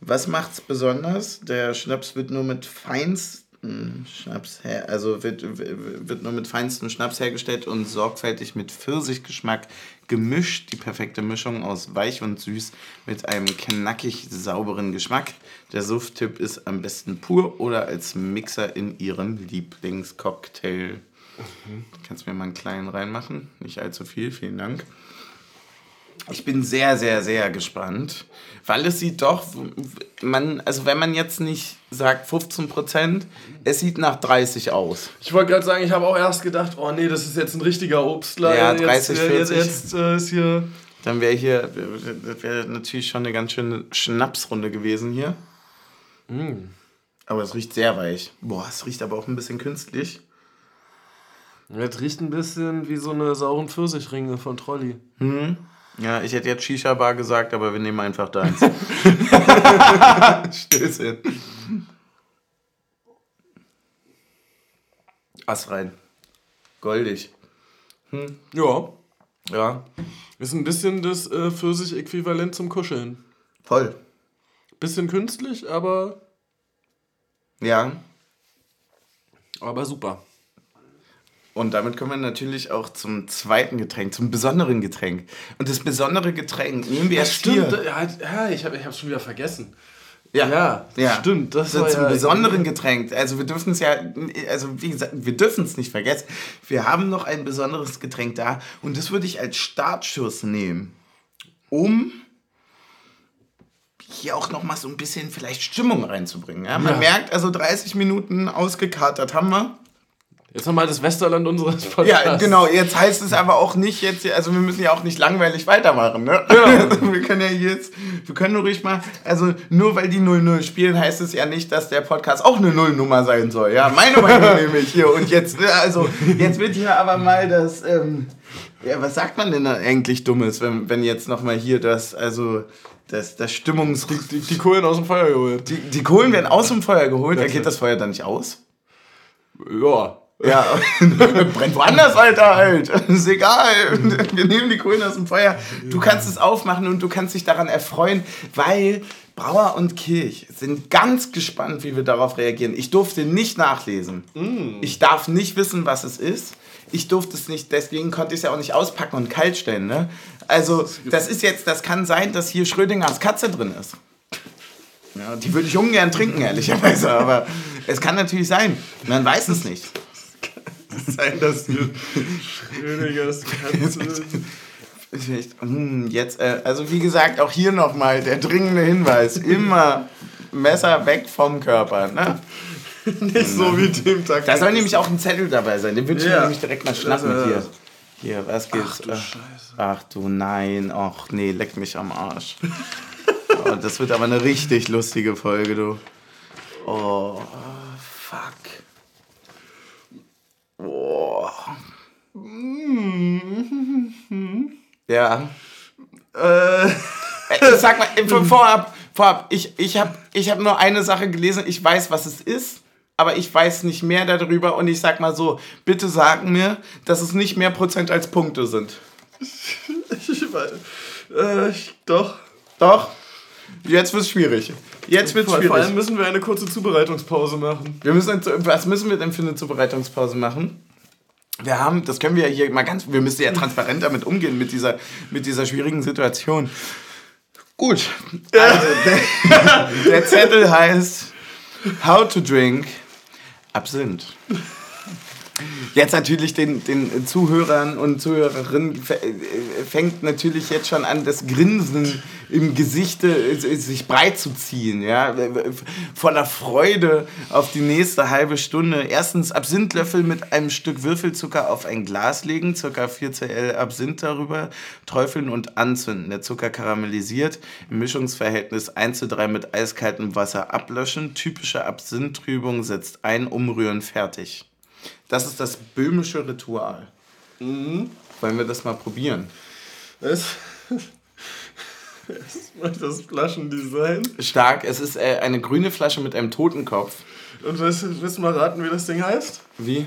Was macht's besonders? Der Schnaps wird nur mit feinst, Schnaps her, also wird, wird nur mit feinstem Schnaps hergestellt und sorgfältig mit Pfirsichgeschmack gemischt. Die perfekte Mischung aus weich und süß mit einem knackig sauberen Geschmack. Der Suft-Tipp ist am besten pur oder als Mixer in ihrem Lieblingscocktail. Kannst mir mal einen kleinen reinmachen? Nicht allzu viel, vielen Dank. Ich bin sehr, sehr, sehr gespannt, weil es sieht doch, man, also wenn man jetzt nicht sagt 15 Prozent, es sieht nach 30 aus. Ich wollte gerade sagen, ich habe auch erst gedacht, oh nee, das ist jetzt ein richtiger Obstler. Ja, 30, jetzt, 40. Jetzt, jetzt äh, ist hier. Dann wäre hier, das wäre natürlich schon eine ganz schöne Schnapsrunde gewesen hier. Aber es riecht sehr weich. Boah, es riecht aber auch ein bisschen künstlich. Jetzt riecht ein bisschen wie so eine sauren Pfirsichringe von Trolli. Ja, ich hätte jetzt Shisha-Bar gesagt, aber wir nehmen einfach deins. Stößchen. Ass rein. Goldig. Ja. Ja, Ist ein bisschen das äh, Pfirsich-Äquivalent zum Kuscheln. voll. Bisschen künstlich, aber, Ja, aber super. Und damit kommen wir natürlich auch zum zweiten Getränk, zum besonderen Getränk. Und das besondere Getränk nehmen wir erst hier. Ja, ja, ich habe es schon wieder vergessen. Ja, Ja, ja. stimmt, das war zum ja- besonderen Getränk. Also wir dürfen es ja, also wie gesagt, wir dürfen es nicht vergessen. Wir haben noch ein besonderes Getränk da und das würde ich als Startschuss nehmen, um hier auch noch mal so ein bisschen vielleicht Stimmung reinzubringen. Ja? Man Ja. merkt, also 30 Minuten ausgekatert haben wir. Jetzt haben wir das Westerland unseres Podcasts. Ja, genau. Jetzt heißt es aber auch nicht jetzt, also wir müssen ja auch nicht langweilig weitermachen, ne? wir können ja jetzt, wir können nur ruhig mal, also nur weil die 0-0 spielen, heißt es ja nicht, dass der Podcast auch eine Nullnummer sein soll. Ja, meine Meinung nämlich hier. Und jetzt, ne, also, jetzt wird hier aber mal das, ähm, ja, was sagt man denn da eigentlich Dummes, wenn, wenn jetzt nochmal hier das, also, das, das Stimmungs... Die, die Kohlen aus dem Feuer geholt. Die, die Kohlen werden aus dem Feuer geholt, da geht das Feuer dann nicht aus? Ja. Ja, brennt woanders, Alter, halt. Ist egal. Wir nehmen die Kohlen aus dem Feuer. Du kannst es aufmachen und du kannst dich daran erfreuen, weil Brauer und Kirch sind ganz gespannt, wie wir darauf reagieren. Ich durfte nicht nachlesen. Ich darf nicht wissen, was es ist. Ich durfte es nicht, deswegen konnte ich es ja auch nicht auspacken und kalt stellen. Ne? Also, das ist jetzt, das kann sein, dass hier Schrödingers Katze drin ist. Ja, die würde ich ungern trinken, ehrlicherweise, aber es kann natürlich sein. Man weiß es nicht. Sein, dass wir Schrödingers Katze. Hm, Jetzt, äh, also wie gesagt, auch hier nochmal der dringende Hinweis. Immer Messer weg vom Körper. Ne? Nicht so wie dem Tag. Da soll nämlich auch ein Zettel dabei sein. Den würde ich mir Ja. nämlich direkt mal schnappen Das, äh, hier. Hier, was gibt's? Ach du Äh, Scheiße. Ach du nein, ach nee, leck mich am Arsch. oh, das wird aber eine richtig lustige Folge, du. Oh, fuck. Ja. Äh, Äh, Sag mal, vorab, vorab, ich, ich habe ich hab nur eine Sache gelesen, ich weiß, was es ist, aber ich weiß nicht mehr darüber und ich sag mal so, bitte sag mir, dass es nicht mehr Prozent als Punkte sind. ich weiß. Äh, ich- doch. Doch? Jetzt wird's schwierig. Jetzt wird's Vor, vor allem schwierig. müssen wir eine kurze Zubereitungspause machen. Wir müssen, was müssen wir denn für eine Zubereitungspause machen? Wir haben, das können wir ja hier mal ganz, wir müssen ja transparent damit umgehen, mit dieser, mit dieser schwierigen Situation. Gut. Also, der, der Zettel heißt How to Drink Absinth. Jetzt natürlich den, den Zuhörern und Zuhörerinnen äh, fängt natürlich jetzt schon an, das Grinsen im Gesichte äh, sich breit zu ziehen, ja, voller Freude auf die nächste halbe Stunde. Erstens Absinthlöffel mit einem Stück Würfelzucker auf ein Glas legen, circa 4 cl Absinth darüber, träufeln und anzünden. Der Zucker karamellisiert, im Mischungsverhältnis 1 zu 3 mit eiskaltem Wasser ablöschen. Typische Absinthtrübung setzt ein, umrühren, fertig. Das ist das böhmische Ritual. Wollen wir das mal probieren? Es, Erstmal das Flaschendesign. Stark, es ist äh, eine grüne Flasche mit einem Totenkopf. Und willst, willst du mal raten, wie das Ding heißt? Wie?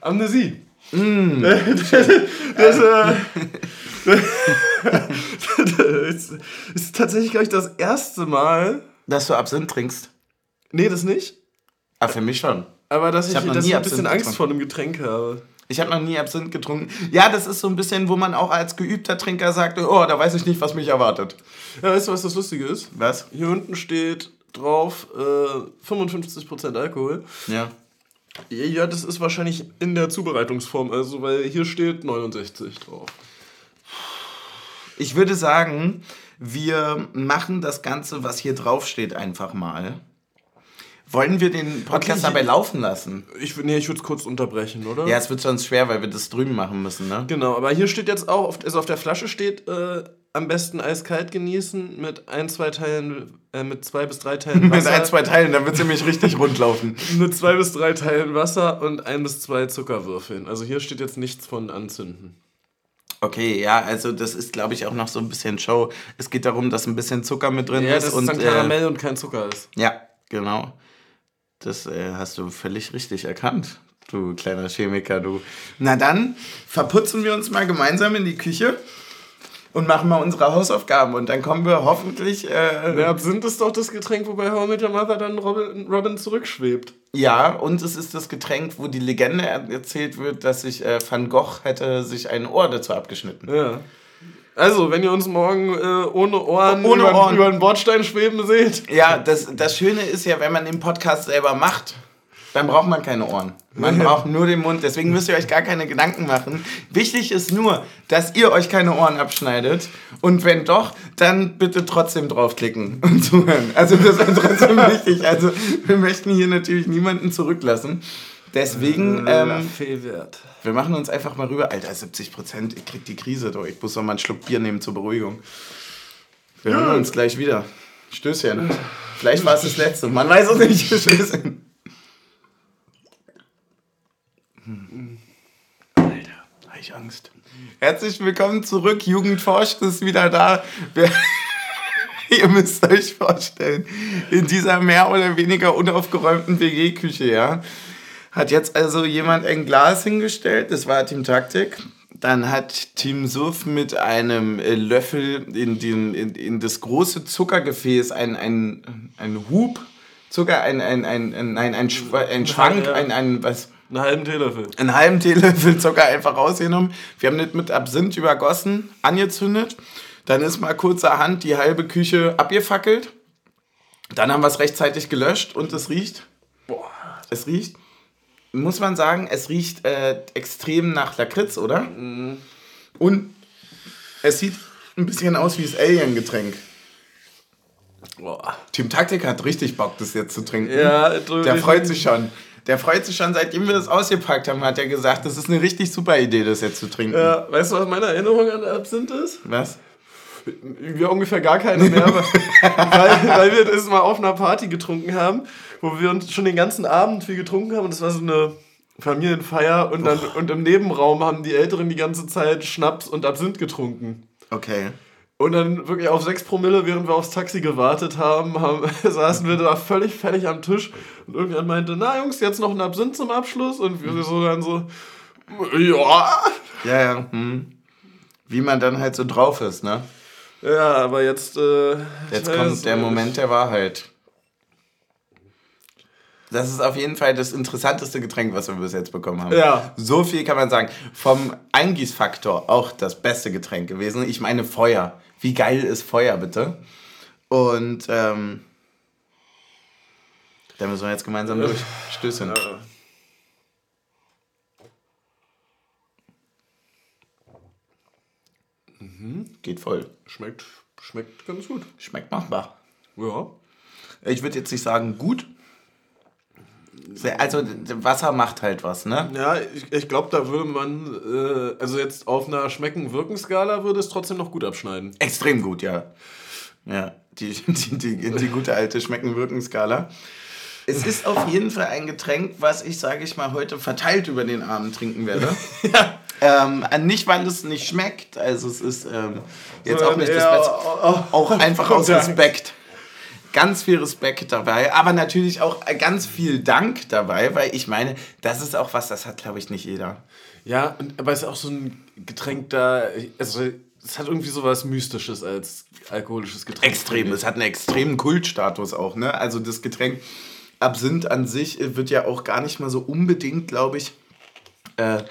Amnesie. das, äh, das ist tatsächlich, glaube ich, das erste Mal. Dass du Absinth trinkst. Nee, das nicht. Ah, für mich schon. Aber dass ich, noch dass nie ich ein bisschen Angst getrunken. vor einem Getränk habe. Ich habe noch nie Absinth getrunken. Ja, das ist so ein bisschen, wo man auch als geübter Trinker sagt, oh, da weiß ich nicht, was mich erwartet. Ja, weißt du, was das Lustige ist? Was? Hier unten steht drauf äh, 55% Alkohol. Ja. Ja, das ist wahrscheinlich in der Zubereitungsform, also weil hier steht 69% drauf. Ich würde sagen, wir machen das Ganze, was hier drauf steht, einfach mal. Wollen wir den Podcast Okay, dabei laufen lassen? Ich, nee, ich würde es kurz unterbrechen, oder? Ja, es wird sonst schwer, weil wir das drüben machen müssen, ne? Genau, aber hier steht jetzt auch, also auf der Flasche steht, äh, am besten eiskalt genießen mit ein, zwei Teilen, äh, mit zwei bis drei Teilen Mit Wasser. ein, zwei Teilen, dann wird es nämlich richtig rund laufen. mit zwei bis drei Teilen Wasser und ein bis zwei Zuckerwürfeln. Also hier steht jetzt nichts von anzünden. Okay, ja, also das ist, glaube ich, auch noch so ein bisschen Show. Es geht darum, dass ein bisschen Zucker mit drin Ja, ist. dass und, es dann äh, Karamell und kein Zucker ist. Ja, genau. Das äh, hast du völlig richtig erkannt, du kleiner Chemiker, du. Na dann verputzen wir uns mal gemeinsam in die Küche und machen mal unsere Hausaufgaben und dann kommen wir hoffentlich. Äh, Ja, Absinth ist doch das Getränk, wobei How I Met Your Mother dann Robin, Robin zurückschwebt. ja, und es ist das Getränk, wo die Legende er erzählt wird, dass sich äh, Van Gogh hätte sich ein Ohr dazu abgeschnitten. Ja. Also, wenn ihr uns morgen äh, ohne Ohren, Ohne über, Ohren. über den Bordstein schweben seht. Ja, das, das Schöne ist ja, wenn man den Podcast selber macht, dann braucht man keine Ohren. Man braucht nur den Mund. Deswegen müsst ihr euch gar keine Gedanken machen. Wichtig ist nur, dass ihr euch keine Ohren abschneidet. Und wenn doch, dann bitte trotzdem draufklicken und zuhören. Also das ist trotzdem wichtig. Also wir möchten hier natürlich niemanden zurücklassen. Deswegen, ähm, Fehlwert. Wir machen uns einfach mal rüber. Alter, 70 Prozent, ich krieg die Krise durch. Ich muss noch mal einen Schluck Bier nehmen zur Beruhigung. Wir hören uns gleich wieder. Stößchen. Vielleicht war es das letzte. Man weiß es nicht. Stößchen. Hm. Alter, hab ich Angst. Herzlich willkommen zurück. Jugend forscht ist wieder da. Wir Ihr müsst euch vorstellen, in dieser mehr oder weniger unaufgeräumten WG-Küche, ja, hat jetzt also jemand ein Glas hingestellt, das war Team Taktik. Dann hat Team Suff mit einem äh, Löffel in, den, in, in das große Zuckergefäß ein, ein, ein Hub, Zucker, ein, ein, ein, ein, nein, ein, Schwa- ein Schwank, ein, ein, was, Einen halben Teelöffel. einen halben Teelöffel Zucker einfach rausgenommen. Wir haben das mit Absinth übergossen, angezündet. Dann ist mal kurzerhand die halbe Küche abgefackelt. Dann haben wir es rechtzeitig gelöscht und es riecht. Boah. Es riecht, muss man sagen, es riecht äh, extrem nach Lakritz, oder? Und es sieht ein bisschen aus wie das Alien-Getränk. Boah. Team Taktik hat richtig Bock, das jetzt zu trinken. Ja, Der freut sich schon. Der freut sich schon, seitdem wir das ausgepackt haben, hat er gesagt, das ist eine richtig super Idee, das jetzt zu trinken. Ja, weißt du, was meine Erinnerung an Absinth ist? Was? Wir ungefähr gar keine mehr, weil, weil wir das mal auf einer Party getrunken haben, wo wir uns schon den ganzen Abend viel getrunken haben und es war so eine Familienfeier und, dann, und im Nebenraum haben die Älteren die ganze Zeit Schnaps und Absinth getrunken. Okay. Und dann wirklich auf 6 Promille, während wir aufs Taxi gewartet haben, haben saßen wir da völlig fertig am Tisch und irgendjemand meinte, na Jungs, jetzt noch ein Absinth zum Abschluss und wir so dann so, ja. Ja, ja. Hm. Wie man dann halt so drauf ist, ne? Ja, aber jetzt... Äh, Jetzt kommt der. Moment der Wahrheit. Das ist auf jeden Fall das interessanteste Getränk, was wir bis jetzt bekommen haben. Ja. So viel kann man sagen. Vom Eingießfaktor auch das beste Getränk gewesen. Ich meine Feuer. Wie geil ist Feuer, bitte? Und ähm, da müssen wir jetzt gemeinsam durch. Stößchen. Ja. Geht voll. Schmeckt, schmeckt ganz gut. Schmeckt machbar. Ja. Ich würde jetzt nicht sagen gut. Also Wasser macht halt was, ne? Ja, ich, ich glaube, da würde man, äh, also jetzt auf einer Schmecken-Wirken-Skala würde es trotzdem noch gut abschneiden. Extrem gut, ja. Ja, die, die, die, die gute alte Schmecken-Wirken-Skala. Es ist auf jeden Fall ein Getränk, was ich, sage ich mal, heute verteilt über den Abend trinken werde. ähm, nicht, weil es nicht schmeckt, also es ist ähm, jetzt auch Sondern nicht das Beste, auch einfach aus. Respekt. Ganz viel Respekt dabei, aber natürlich auch ganz viel Dank dabei, weil ich meine, das ist auch was, das hat, glaube ich, nicht jeder. Ja, und, aber es ist auch so ein Getränk da, also es hat irgendwie sowas Mystisches als alkoholisches Getränk. Extrem, es hat einen extremen Kultstatus auch, ne? Also das Getränk Absinth an sich wird ja auch gar nicht mal so unbedingt, glaube ich, äh,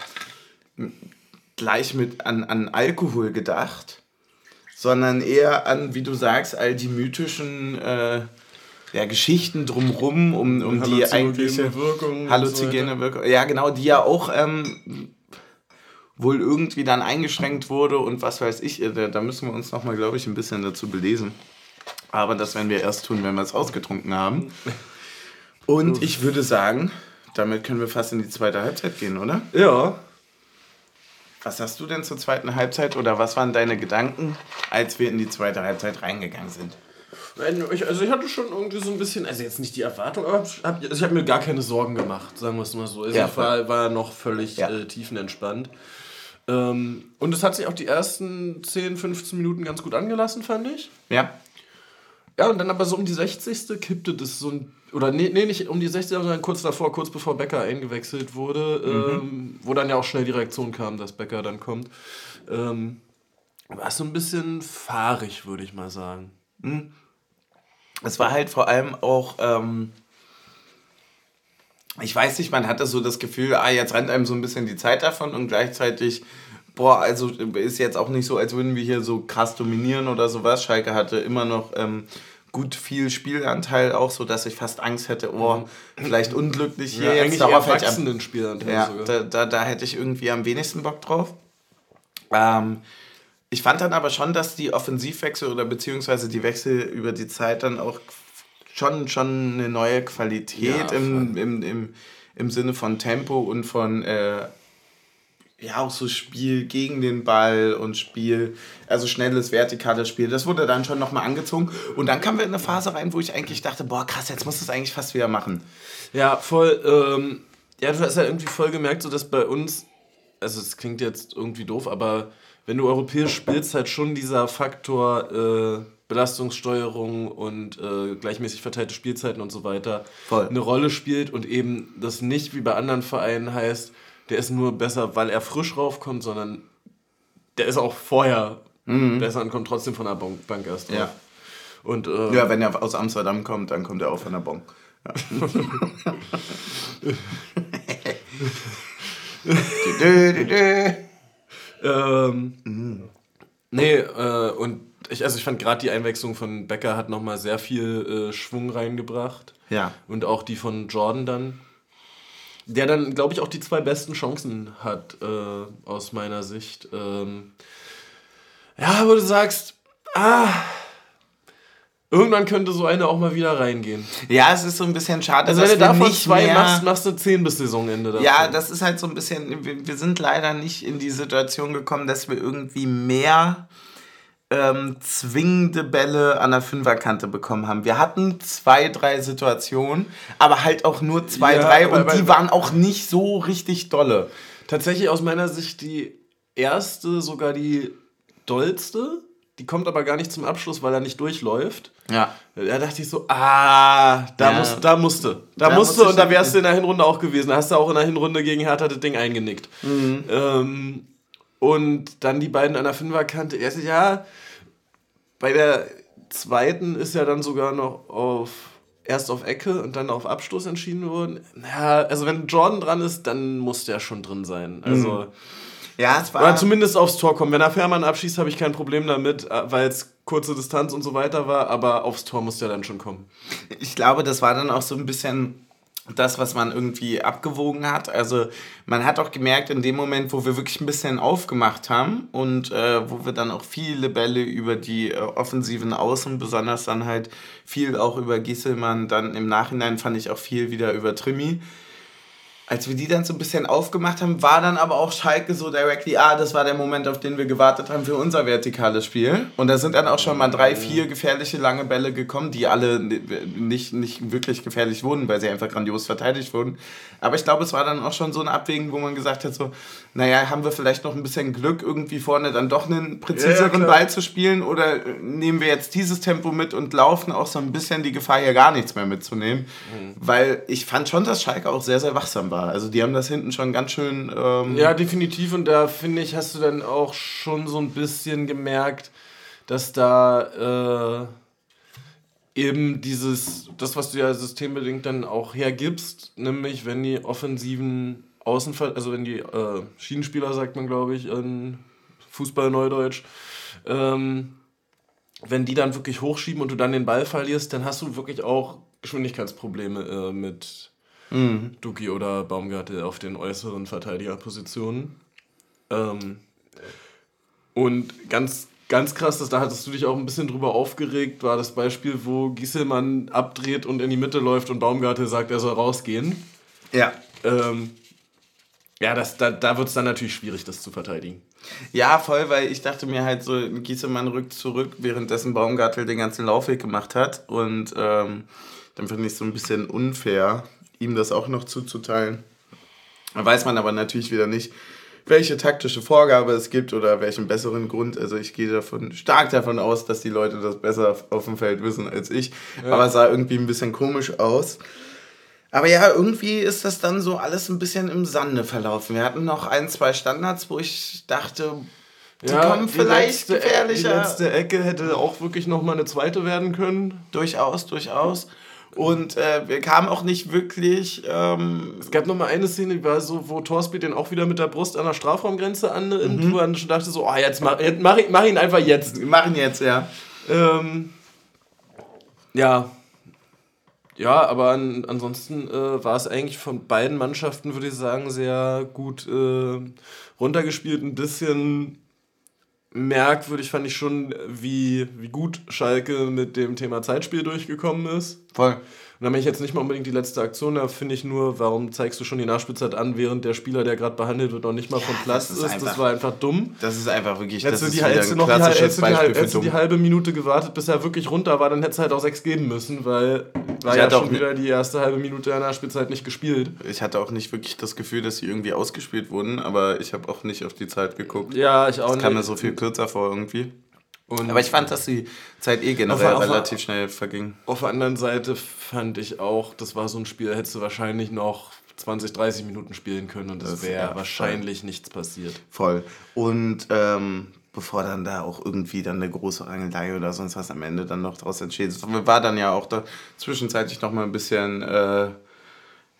gleich mit an, an Alkohol gedacht, sondern eher an, wie du sagst, all die mythischen äh, ja, Geschichten drumrum, um, um die eigentliche Wirkung. halluzinogene so Wirkung. Ja, genau, die ja auch ähm, wohl irgendwie dann eingeschränkt wurde und was weiß ich. äh, da müssen wir uns nochmal, glaube ich, ein bisschen dazu belesen. Aber das werden wir erst tun, wenn wir es ausgetrunken haben. Und ich würde sagen, damit können wir fast in die zweite Halbzeit gehen, oder? Ja. Was hast du denn zur zweiten Halbzeit oder was waren deine Gedanken, als wir in die zweite Halbzeit reingegangen sind? Ich, also ich hatte schon irgendwie so ein bisschen, also jetzt nicht die Erwartung, aber hab, also ich habe mir gar keine Sorgen gemacht, sagen wir es mal so. Also Ja, ich war, war noch völlig Ja. äh, tiefenentspannt. Ähm, und es hat sich auch die ersten 10, 15 Minuten ganz gut angelassen, fand ich. Ja? Ja, und dann aber so um die 60. kippte das so ein. Oder nee, nee nicht um die 60. sondern kurz davor, kurz bevor Becker eingewechselt wurde, ähm, wo dann ja auch schnell die Reaktion kam, dass Becker dann kommt. Ähm, war es so ein bisschen fahrig, würde ich mal sagen. Es war halt vor allem auch, ähm, ich weiß nicht, man hatte so das Gefühl, ah, jetzt rennt einem so ein bisschen die Zeit davon und gleichzeitig, boah, also ist jetzt auch nicht so, als würden wir hier so krass dominieren oder sowas. Schalke hatte immer noch ähm, gut viel Spielanteil, auch so, dass ich fast Angst hätte, oh, vielleicht unglücklich hier jetzt. eigentlich eher am- Erwachsenen-Spielanteil Ja, sogar. da, da, da hätte ich irgendwie am wenigsten Bock drauf. Ähm, ich fand dann aber schon, dass die Offensivwechsel oder beziehungsweise die Wechsel über die Zeit dann auch schon, schon eine neue Qualität Ja, im, im, im, im Sinne von Tempo und von äh, ja auch so Spiel gegen den Ball und Spiel, also schnelles, vertikales Spiel, das wurde dann schon nochmal angezogen. Und dann kamen wir in eine Phase rein, wo ich eigentlich dachte, boah krass, jetzt musst du es eigentlich fast wieder machen. Ja, voll. Ähm, ja, du hast ja irgendwie voll gemerkt, so dass bei uns, also es klingt jetzt irgendwie doof, aber wenn du europäisch spielst, halt schon dieser Faktor äh, Belastungssteuerung und äh, gleichmäßig verteilte Spielzeiten und so weiter Voll. eine Rolle spielt und eben das nicht wie bei anderen Vereinen heißt, der ist nur besser, weil er frisch raufkommt, sondern der ist auch vorher besser und kommt trotzdem von der Bank, Bank erst drauf. Ja. Und äh, Ja, wenn er aus Amsterdam kommt, dann kommt er auch von der Bon. Ja. Dü, dü, dü. Ähm, Nee, äh, und ich, also ich fand gerade die Einwechslung von Becker hat nochmal sehr viel äh, Schwung reingebracht. Ja. Und auch die von Jordan dann. Der dann, glaube ich, auch die zwei besten Chancen hat, äh, aus meiner Sicht. Ähm, ja, wo du sagst, ah, irgendwann könnte so eine auch mal wieder reingehen. ja, es ist so ein bisschen schade, Also dass wenn du davon nicht zwei machst, machst du zehn bis Saisonende davon. Ja, das ist halt so ein bisschen, wir, wir sind leider nicht in die Situation gekommen, dass wir irgendwie mehr ähm, zwingende Bälle an der Fünferkante bekommen haben. Wir hatten zwei, drei Situationen, aber halt auch nur zwei, Ja, drei und die waren auch nicht so richtig dolle. Tatsächlich aus meiner Sicht die erste, sogar die dollste. Die kommt aber gar nicht zum Abschluss, weil er nicht durchläuft. Ja. Da dachte ich so, ah, da, Ja. muss, da musste. Da, Da musste und da wärst du in der Hinrunde auch gewesen. Da hast du auch in der Hinrunde gegen Hertha das Ding eingenickt. Mhm. Ähm, und dann die beiden an der Fünferkante. Erst, ja, bei der zweiten ist ja dann sogar noch auf erst auf Ecke und dann auf Abstoß entschieden worden. Ja, also wenn Jordan dran ist, dann muss der schon drin sein. Also Ja, es war. oder zumindest aufs Tor kommen. Wenn er Fährmann abschießt, habe ich kein Problem damit, äh, weil es kurze Distanz und so weiter war, aber aufs Tor muss der dann schon kommen. ich glaube, das war dann auch so ein bisschen das, was man irgendwie abgewogen hat. Also man hat auch gemerkt, in dem Moment, wo wir wirklich ein bisschen aufgemacht haben und äh, wo wir dann auch viele Bälle über die äh, offensiven Außen, besonders dann halt viel auch über Gieselmann, dann im Nachhinein fand ich auch viel wieder über Trimi. Als wir die dann so ein bisschen aufgemacht haben, war dann aber auch Schalke so directly, ah, das war der Moment, auf den wir gewartet haben für unser vertikales Spiel. Und da sind dann auch schon mal drei, vier gefährliche lange Bälle gekommen, die alle nicht, nicht wirklich gefährlich wurden, weil sie einfach grandios verteidigt wurden. Aber ich glaube, es war dann auch schon so ein Abwägen, wo man gesagt hat, so, naja, haben wir vielleicht noch ein bisschen Glück, irgendwie vorne dann doch einen präziseren klar. Ball zu spielen oder äh, nehmen wir jetzt dieses Tempo mit und laufen auch so ein bisschen die Gefahr, hier gar nichts mehr mitzunehmen. Weil ich fand schon, dass Schalke auch sehr, sehr wachsam war. Also die haben das hinten schon ganz schön... Ähm, Ja, definitiv. Und da finde ich, hast du dann auch schon so ein bisschen gemerkt, dass da, äh, eben dieses, das, was du ja systembedingt dann auch hergibst, nämlich wenn die offensiven Außenver also wenn die äh, Schienenspieler, sagt man glaube ich, in Fußball-Neudeutsch, ähm, wenn die dann wirklich hochschieben und du dann den Ball verlierst, dann hast du wirklich auch Geschwindigkeitsprobleme äh, mit mhm. Duki oder Baumgartel auf den äußeren Verteidigerpositionen. Ähm, und ganz, ganz krass, dass da hattest du dich auch ein bisschen drüber aufgeregt, war das Beispiel, wo Gieselmann abdreht und in die Mitte läuft und Baumgartel sagt, er soll rausgehen. Ja. Ähm, ja, das, da, da wird es dann natürlich schwierig, das zu verteidigen. Ja, voll, weil ich dachte mir halt so, Giesemann rückt zurück, währenddessen Baumgartel den ganzen Laufweg gemacht hat. Und ähm, dann finde ich es so ein bisschen unfair, ihm das auch noch zuzuteilen. Da weiß man aber natürlich wieder nicht, welche taktische Vorgabe es gibt oder welchen besseren Grund. Also ich gehe davon stark davon aus, dass die Leute das besser auf dem Feld wissen als ich. Ja. Aber es sah irgendwie ein bisschen komisch aus. Aber ja, irgendwie ist das dann so alles ein bisschen im Sande verlaufen. Wir hatten noch ein, zwei Standards, wo ich dachte, die ja, kommen vielleicht die letzte, gefährlicher. Die letzte Ecke hätte auch wirklich nochmal eine zweite werden können. Durchaus, durchaus. Und äh, wir kamen auch nicht wirklich. Ähm es gab noch mal eine Szene, die war so, wo Torsby den auch wieder mit der Brust an der Strafraumgrenze annimmt, mhm. wo er schon dachte so, oh, jetzt mach, jetzt mach, mach ihn einfach jetzt. Mach ihn jetzt, ja. Ähm, ja. Ja, aber an, ansonsten äh, war es eigentlich von beiden Mannschaften, würde ich sagen, sehr gut äh, runtergespielt. Ein bisschen merkwürdig fand ich schon, wie, wie gut Schalke mit dem Thema Zeitspiel durchgekommen ist. Voll. Und dann meine ich jetzt nicht mal unbedingt die letzte Aktion, da finde ich nur, warum zeigst du schon die Nachspielzeit an, während der Spieler, der gerade behandelt wird, noch nicht mal vom Platz das ist. ist. Einfach, das war einfach dumm. Das ist einfach wirklich hättest das ist die, hättest du noch die, hättest die, hättest du die halbe Minute gewartet, bis er wirklich runter war, dann hättest du halt auch sechs geben müssen, weil war ich ja schon wieder die erste halbe Minute der Nachspielzeit nicht gespielt. Ich hatte auch nicht wirklich das Gefühl, dass sie irgendwie ausgespielt wurden, aber ich habe auch nicht auf die Zeit geguckt. Ja, ich auch das nicht. kam mir so viel kürzer vor irgendwie. Und Aber ich fand, dass die Zeit eh generell auf, relativ auf, schnell verging. Auf der anderen Seite fand ich auch, das war so ein Spiel, hättest du wahrscheinlich noch 20, 30 Minuten spielen können und es wäre ja, wahrscheinlich voll. nichts passiert. Voll. Und ähm, bevor dann da auch irgendwie dann eine große Rangelei oder sonst was am Ende dann noch draus entsteht, war dann ja auch da zwischenzeitlich noch mal ein bisschen... Äh,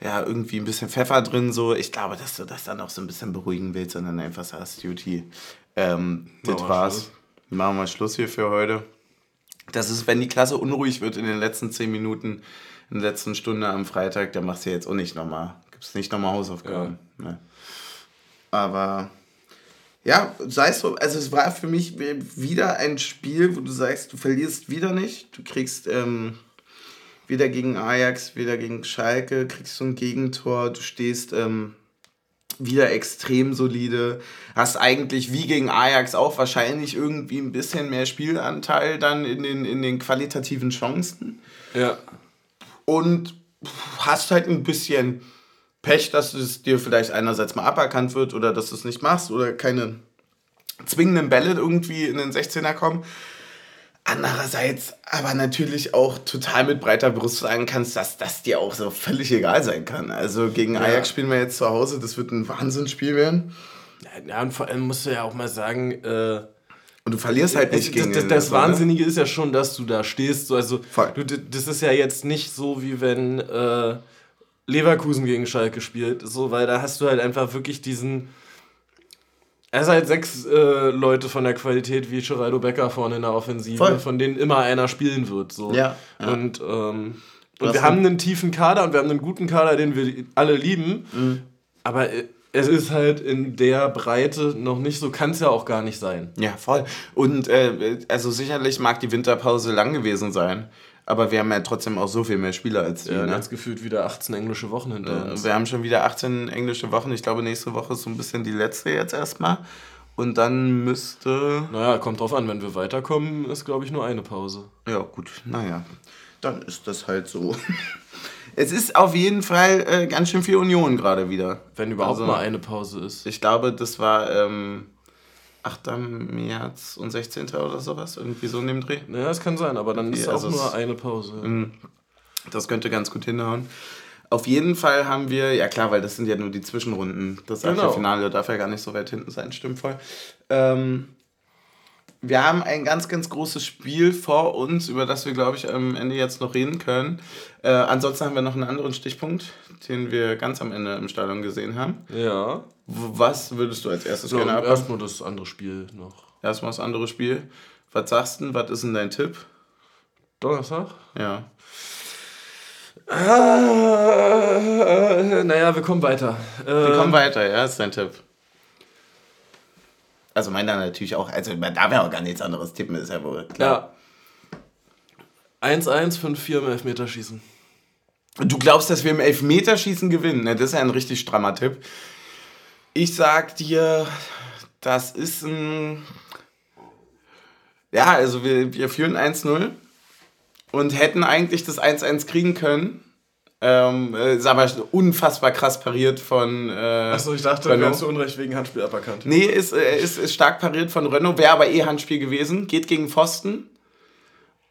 ja, irgendwie ein bisschen Pfeffer drin, so. Ich glaube, dass du das dann auch so ein bisschen beruhigen willst, sondern einfach sagst, Duty, ähm, das war's. Schluss. Machen wir Schluss hier für heute. Das ist, wenn die Klasse unruhig wird in den letzten zehn Minuten, in der letzten Stunde am Freitag, dann machst du jetzt auch nicht nochmal. Gibt es nicht nochmal Hausaufgaben. Ja. Ne? Aber ja, sei es so, also es war für mich wieder ein Spiel, wo du sagst, du verlierst wieder nicht. Du kriegst ähm, weder gegen Ajax, weder gegen Schalke, kriegst du ein Gegentor, du stehst ähm, wieder extrem solide. Hast eigentlich wie gegen Ajax auch wahrscheinlich irgendwie ein bisschen mehr Spielanteil dann in den, in den qualitativen Chancen. Ja. Und hast halt ein bisschen Pech, dass es dir vielleicht einerseits mal aberkannt wird oder dass du es nicht machst oder keine zwingenden Bälle irgendwie in den 16er kommen. Andererseits aber natürlich auch total mit breiter Brust sagen kannst, dass das dir auch so völlig egal sein kann. Also gegen ja. Ajax spielen wir jetzt zu Hause, das wird ein Wahnsinnsspiel werden. Ja, und vor allem musst du ja auch mal sagen, äh, und du verlierst halt nicht gegen Das, das, das Wahnsinnige ist ja schon, dass du da stehst. So, also, du, das ist ja jetzt nicht so, wie wenn äh, Leverkusen gegen Schalke spielt, so, weil da hast du halt einfach wirklich diesen er ist halt sechs äh, Leute von der Qualität wie Geraldo Becker vorne in der Offensive, Voll. von denen immer einer spielen wird. So. Ja, ja. Und, ähm, und wir haben einen tiefen Kader und wir haben einen guten Kader, den wir alle lieben. Mhm. Aber es ist halt in der Breite noch nicht so, kann es ja auch gar nicht sein. Ja, voll. Und äh, also sicherlich mag die Winterpause lang gewesen sein. Aber wir haben ja trotzdem auch so viel mehr Spieler als die. Ja, ne? jetzt gefühlt wieder 18 englische Wochen hinter uns. Wir haben schon wieder 18 englische Wochen. Ich glaube, nächste Woche ist so ein bisschen die letzte jetzt erstmal. Und dann müsste. Naja, kommt drauf an, wenn wir weiterkommen, ist glaube ich nur eine Pause. Ja, gut, naja. Dann ist das halt so. es ist auf jeden Fall äh, ganz schön viel Union gerade wieder. Wenn überhaupt also, mal eine Pause ist. Ich glaube, das war. Ähm, 8. März und 16. oder sowas, irgendwie so in dem Dreh. Ja, das kann sein, aber dann ist also auch nur eine Pause. Mhm. Das könnte ganz gut hinhauen. Auf jeden Fall haben wir, ja klar, weil das sind ja nur die Zwischenrunden. Das genau. Finale darf ja gar nicht so weit hinten sein, stimmt voll. Ähm, wir haben ein ganz, ganz großes Spiel vor uns, über das wir, glaube ich, am Ende jetzt noch reden können. Äh, ansonsten haben wir noch einen anderen Stichpunkt, den wir ganz am Ende im Stadion gesehen haben. Ja. Was würdest du als erstes So, gerne abhaben? erstmal das andere Spiel noch. Erstmal das andere Spiel. Was sagst du? Was ist denn dein Tipp? Donnerstag? Ja. Äh, naja, wir kommen weiter. Wir kommen weiter, ja, ist dein Tipp. Also meiner natürlich auch, also man darf ja auch gar nichts anderes tippen, ist ja wohl klar. Ja. 1-1, 5-4 im Elfmeterschießen. Du glaubst, dass wir im Elfmeterschießen gewinnen? Ne, das ist ja ein richtig strammer Tipp. Ich sag dir, das ist ein. Ja, also wir, wir führen 1-0 und hätten eigentlich das 1-1 kriegen können. Ähm, äh, ist aber unfassbar krass pariert von. Äh, Achso, ich dachte, Renault. wir haben zu Unrecht wegen Handspiel aberkannt. Nee, ist, äh, ist, ist stark pariert von Renault, wäre aber eh Handspiel gewesen. Geht gegen Pfosten.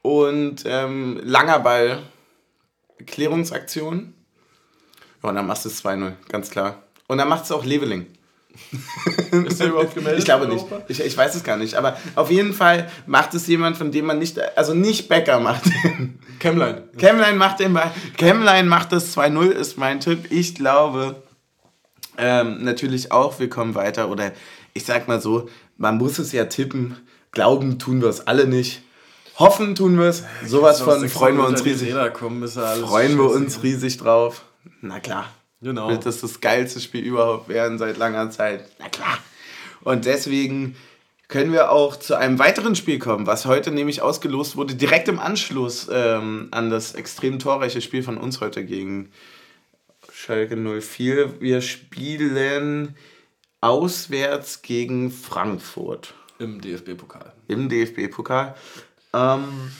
Und ähm, langer Ball. Klärungsaktion. Ja, und dann machst du es 2-0, ganz klar. Und dann macht es auch Leveling. Ist der überhaupt gemeldet? Ich glaube nicht. Ich, ich weiß es gar nicht. Aber auf jeden Fall macht es jemand, von dem man nicht. Also nicht Becker macht den. Kämmlein. Kämmlein macht den Ball. Kämmlein macht das 2-0, ist mein Tipp. Ich glaube ähm, natürlich auch, wir kommen weiter. Oder ich sag mal so, man muss es ja tippen. Glauben tun wir es alle nicht. Hoffen tun wir es. Sowas So, von freuen wir uns riesig. Kommen, Freuen wir uns riesig drauf. Na klar. Genau. Wird das das geilste Spiel überhaupt werden seit langer Zeit? Na klar. Und deswegen können wir auch zu einem weiteren Spiel kommen, was heute nämlich ausgelost wurde, direkt im Anschluss ähm, an das extrem torreiche Spiel von uns heute gegen Schalke 04. Wir spielen auswärts gegen Frankfurt Im DFB-Pokal. im DFB-Pokal. Ähm,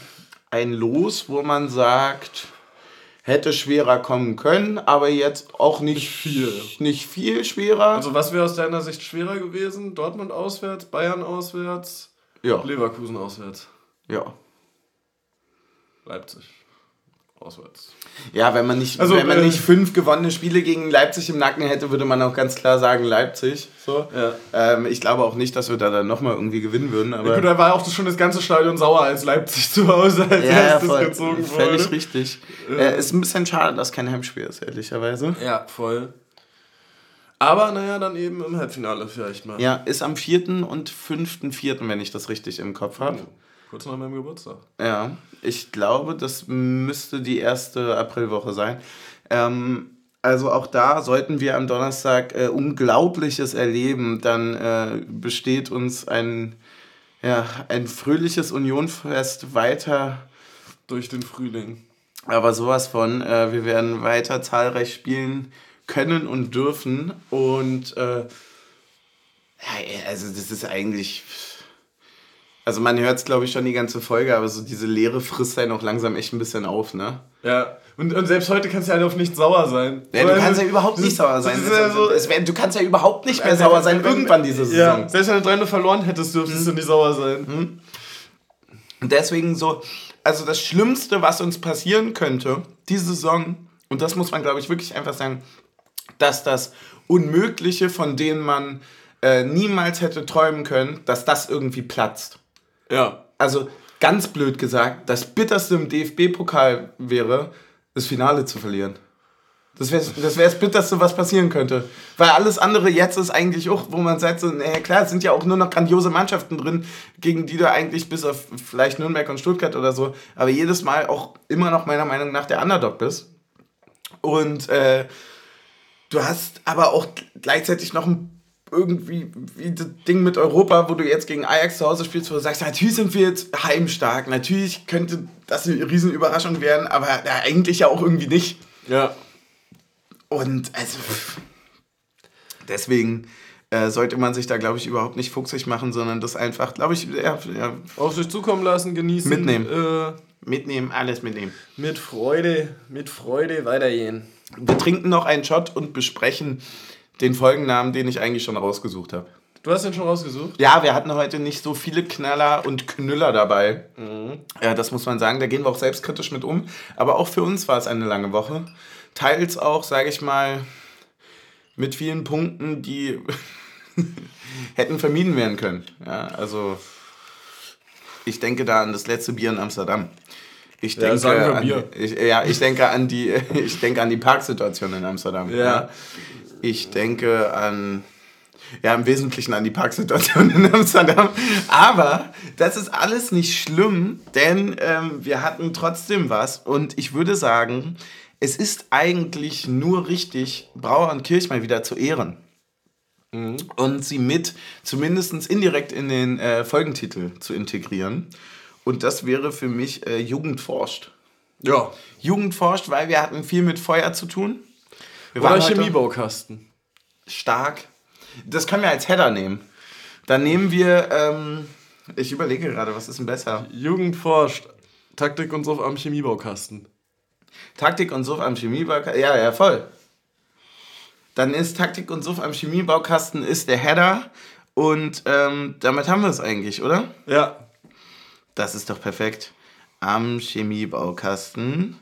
ein Los, wo man sagt, hätte schwerer kommen können, aber jetzt auch nicht, Nicht viel. Nicht viel schwerer. Also, was wäre aus deiner Sicht schwerer gewesen? Dortmund auswärts, Bayern auswärts, ja, Leverkusen auswärts, ja. Leipzig auswärts. Ja, wenn man nicht, Also, wenn man äh, nicht fünf gewonnene Spiele gegen Leipzig im Nacken hätte, würde man auch ganz klar sagen Leipzig. So. Ja. Ähm, ich glaube auch nicht, dass wir da dann nochmal irgendwie gewinnen würden. Aber Ja, gut, da war auch schon das ganze Stadion sauer, als Leipzig zu Hause als ja, erstes voll, gezogen völlig wurde. richtig. Äh, ist ein bisschen schade, dass kein Heimspiel ist, ehrlicherweise. Ja, voll. Aber naja, dann eben im Halbfinale vielleicht mal. Ja, ist am 4. und 5.4., wenn ich das richtig im Kopf habe. Kurz nach meinem Geburtstag. Ja, ich glaube, das müsste die erste Aprilwoche sein. Ähm, also auch da sollten wir am Donnerstag äh, Unglaubliches erleben. Dann äh, besteht uns ein, ja, ein fröhliches Unionfest weiter. Durch den Frühling. Aber sowas von, äh, wir werden weiter zahlreich spielen können und dürfen. Und äh, ja, also das ist eigentlich. Also man hört es, glaube ich, schon die ganze Folge, aber so diese Leere frisst einen auch langsam echt ein bisschen auf, ne? Ja. Und, und selbst heute kannst du halt auf nicht sauer sein. Ja, du kannst ja überhaupt nicht sauer sein. Ja so, Es wär, du kannst ja überhaupt nicht mehr sauer sein irgendwann diese Saison. Ja, selbst wenn du 3 verloren hättest, dürftest du nicht sauer sein. Und deswegen so, also das Schlimmste, was uns passieren könnte, diese Saison, und das muss man, glaube ich, wirklich einfach sagen, dass das Unmögliche, von dem man äh, niemals hätte träumen können, dass das irgendwie platzt. Ja. Also ganz blöd gesagt, das Bitterste im DFB-Pokal wäre, das Finale zu verlieren. Das wäre das, wär das Bitterste, was passieren könnte. Weil alles andere jetzt ist eigentlich auch, wo man sagt, so, naja, klar, es sind ja auch nur noch grandiose Mannschaften drin, gegen die du eigentlich bis auf vielleicht Nürnberg und Stuttgart oder so, aber jedes Mal auch immer noch meiner Meinung nach der Underdog bist. Und äh, du hast aber auch gleichzeitig noch ein irgendwie wie das Ding mit Europa, wo du jetzt gegen Ajax zu Hause spielst, wo du sagst, natürlich sind wir jetzt heimstark, natürlich könnte das eine riesen Überraschung werden, aber ja, eigentlich ja auch irgendwie nicht. Ja. Und also deswegen äh, sollte man sich da, glaube ich, überhaupt nicht fuchsig machen, sondern das einfach, glaube ich, ja, ja, Auf sich zukommen lassen, genießen. Mitnehmen. Äh, mitnehmen, alles mitnehmen. mit Freude, mit Freude weitergehen. Wir trinken noch einen Shot und besprechen den Folgennamen, den ich eigentlich schon rausgesucht habe. Du hast den schon rausgesucht? Ja, wir hatten heute nicht so viele Knaller und Knüller dabei. Ja, das muss man sagen. Da gehen wir auch selbstkritisch mit um. Aber auch für uns war es eine lange Woche. Teils auch, sage ich mal, mit vielen Punkten, die hätten vermieden werden können. Ja, also Ich denke da an das letzte Bier in Amsterdam. Ich Ja, denke, sagen wir an, Bier. Ich, ja, ich denke an die, ich denke an die Parksituation in Amsterdam. Ja. Ich denke an, ja, im Wesentlichen an die Parksituation in Amsterdam. Aber das ist alles nicht schlimm, denn ähm, wir hatten trotzdem was. Und ich würde sagen, es ist eigentlich nur richtig, Brauer und Kirch mal wieder zu ehren. Und sie mit, zumindest indirekt in den äh, Folgentitel zu integrieren. Und das wäre für mich äh, Jugend forscht. Ja. Jugend forscht, weil wir hatten viel mit Feuer zu tun. Wir Oder heute Chemiebaukasten. Stark. Das können wir als Header nehmen. Dann nehmen wir, ähm, ich überlege gerade, was ist denn besser? Jugend forscht. Taktik und so am Chemiebaukasten. Taktik und Suff am Chemiebaukasten. Ja, ja, voll. Dann ist Taktik und Suff am Chemiebaukasten ist der Header. Und ähm, damit haben wir es eigentlich, oder? Ja. Das ist doch perfekt. Am Chemiebaukasten.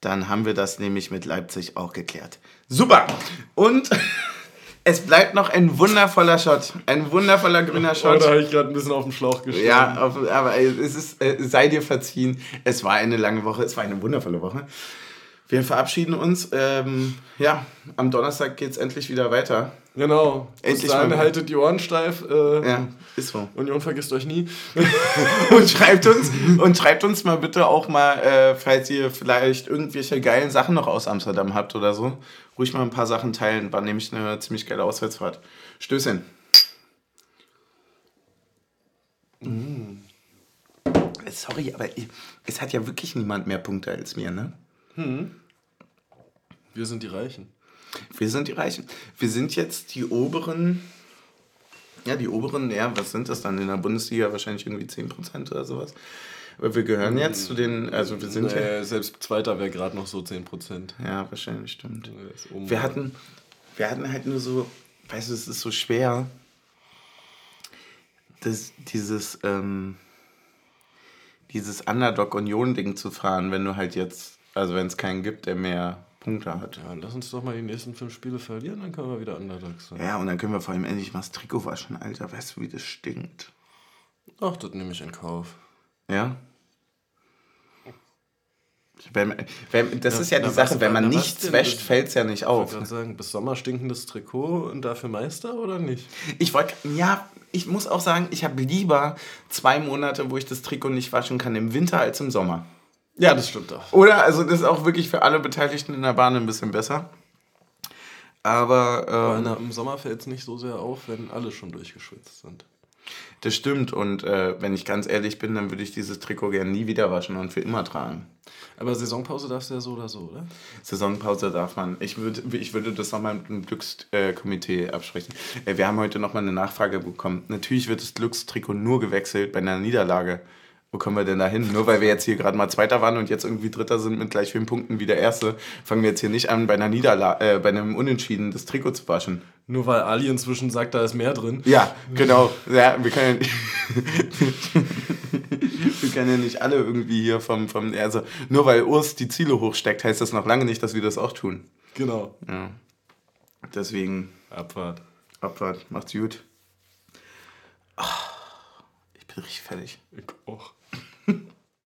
Dann haben wir das nämlich mit Leipzig auch geklärt. Super! Und es bleibt noch ein wundervoller Shot. Ein wundervoller grüner Oh, Shot. da habe ich gerade ein bisschen auf den Schlauch gestanden. Ja, auf, aber es ist, äh, sei dir verziehen. Es war eine lange Woche, es war eine wundervolle Woche. Wir verabschieden uns. Ähm, ja, am Donnerstag geht es endlich wieder weiter. Genau. Endlich mal- haltet die Ohren steif. Äh, Ja, ist so. Union vergisst euch nie. und schreibt uns und schreibt uns mal bitte auch mal, äh, falls ihr vielleicht irgendwelche geilen Sachen noch aus Amsterdam habt oder so, ruhig mal ein paar Sachen teilen. War nämlich eine ziemlich geile Auswärtsfahrt. Stößchen. Äh, Sorry, aber es hat ja wirklich niemand mehr Punkte als mir, ne? Wir sind die Reichen. Wir sind die Reichen. Wir sind jetzt die oberen, ja, die oberen, ja, was sind das dann in der Bundesliga? Wahrscheinlich irgendwie 10% oder sowas. Aber wir gehören jetzt zu den, also wir sind ja, Nee, selbst Zweiter wäre gerade noch so 10%. ja, wahrscheinlich stimmt. Wir hatten, wir hatten halt nur so, weißt du, es ist so schwer, das, dieses, ähm, dieses Underdog-Union-Ding zu fahren, wenn du halt jetzt, also wenn es keinen gibt, der mehr Punkte hat. Ja, lass uns doch mal die nächsten fünf Spiele verlieren, dann können wir wieder Underdogs sein. Ja, und dann können wir vor allem endlich mal das Trikot waschen, Alter. Weißt du, wie das stinkt? Ach, das nehme ich in Kauf. Ja? Wenn, wenn, das Ja, ist ja die Sache, was- wenn man nichts wäscht, fällt es ja nicht Ich wollte auf. sagen, bis Sommer stinkendes Trikot und dafür Meister oder nicht? Ich wollte, ja, ich muss auch sagen, ich habe lieber zwei Monate, wo ich das Trikot nicht waschen kann, im Winter als im Sommer. Ja, das stimmt auch. Oder? Also, das ist auch wirklich für alle Beteiligten in der Bahn ein bisschen besser. Aber ähm, Na, Im Sommer fällt es nicht so sehr auf, wenn alle schon durchgeschwitzt sind. das stimmt. Und äh, wenn ich ganz ehrlich bin, dann würde ich dieses Trikot gerne nie wieder waschen und für immer tragen. Aber Saisonpause darfst du ja so oder so, oder? Saisonpause darf man. Ich würde, ich würde das nochmal mit dem Glückskomitee absprechen. Äh, Wir haben heute nochmal eine Nachfrage bekommen. Natürlich wird das Glückstrikot nur gewechselt bei einer Niederlage. Wo kommen wir denn da hin? Nur weil wir jetzt hier gerade mal Zweiter waren und jetzt irgendwie Dritter sind mit gleich vielen Punkten wie der Erste, fangen wir jetzt hier nicht an, bei einer Niederlage, äh, bei einem Unentschieden das Trikot zu waschen. Nur weil Ali inzwischen sagt, da ist mehr drin. Ja, genau. Ja, wir können ja, wir können ja nicht alle irgendwie hier vom, vom also nur weil Urs die Ziele hochsteckt, heißt das noch lange nicht, dass wir das auch tun. Genau. Ja. Deswegen Abfahrt. Abfahrt, macht's gut. Ah, Ich bin richtig fertig. Ich auch.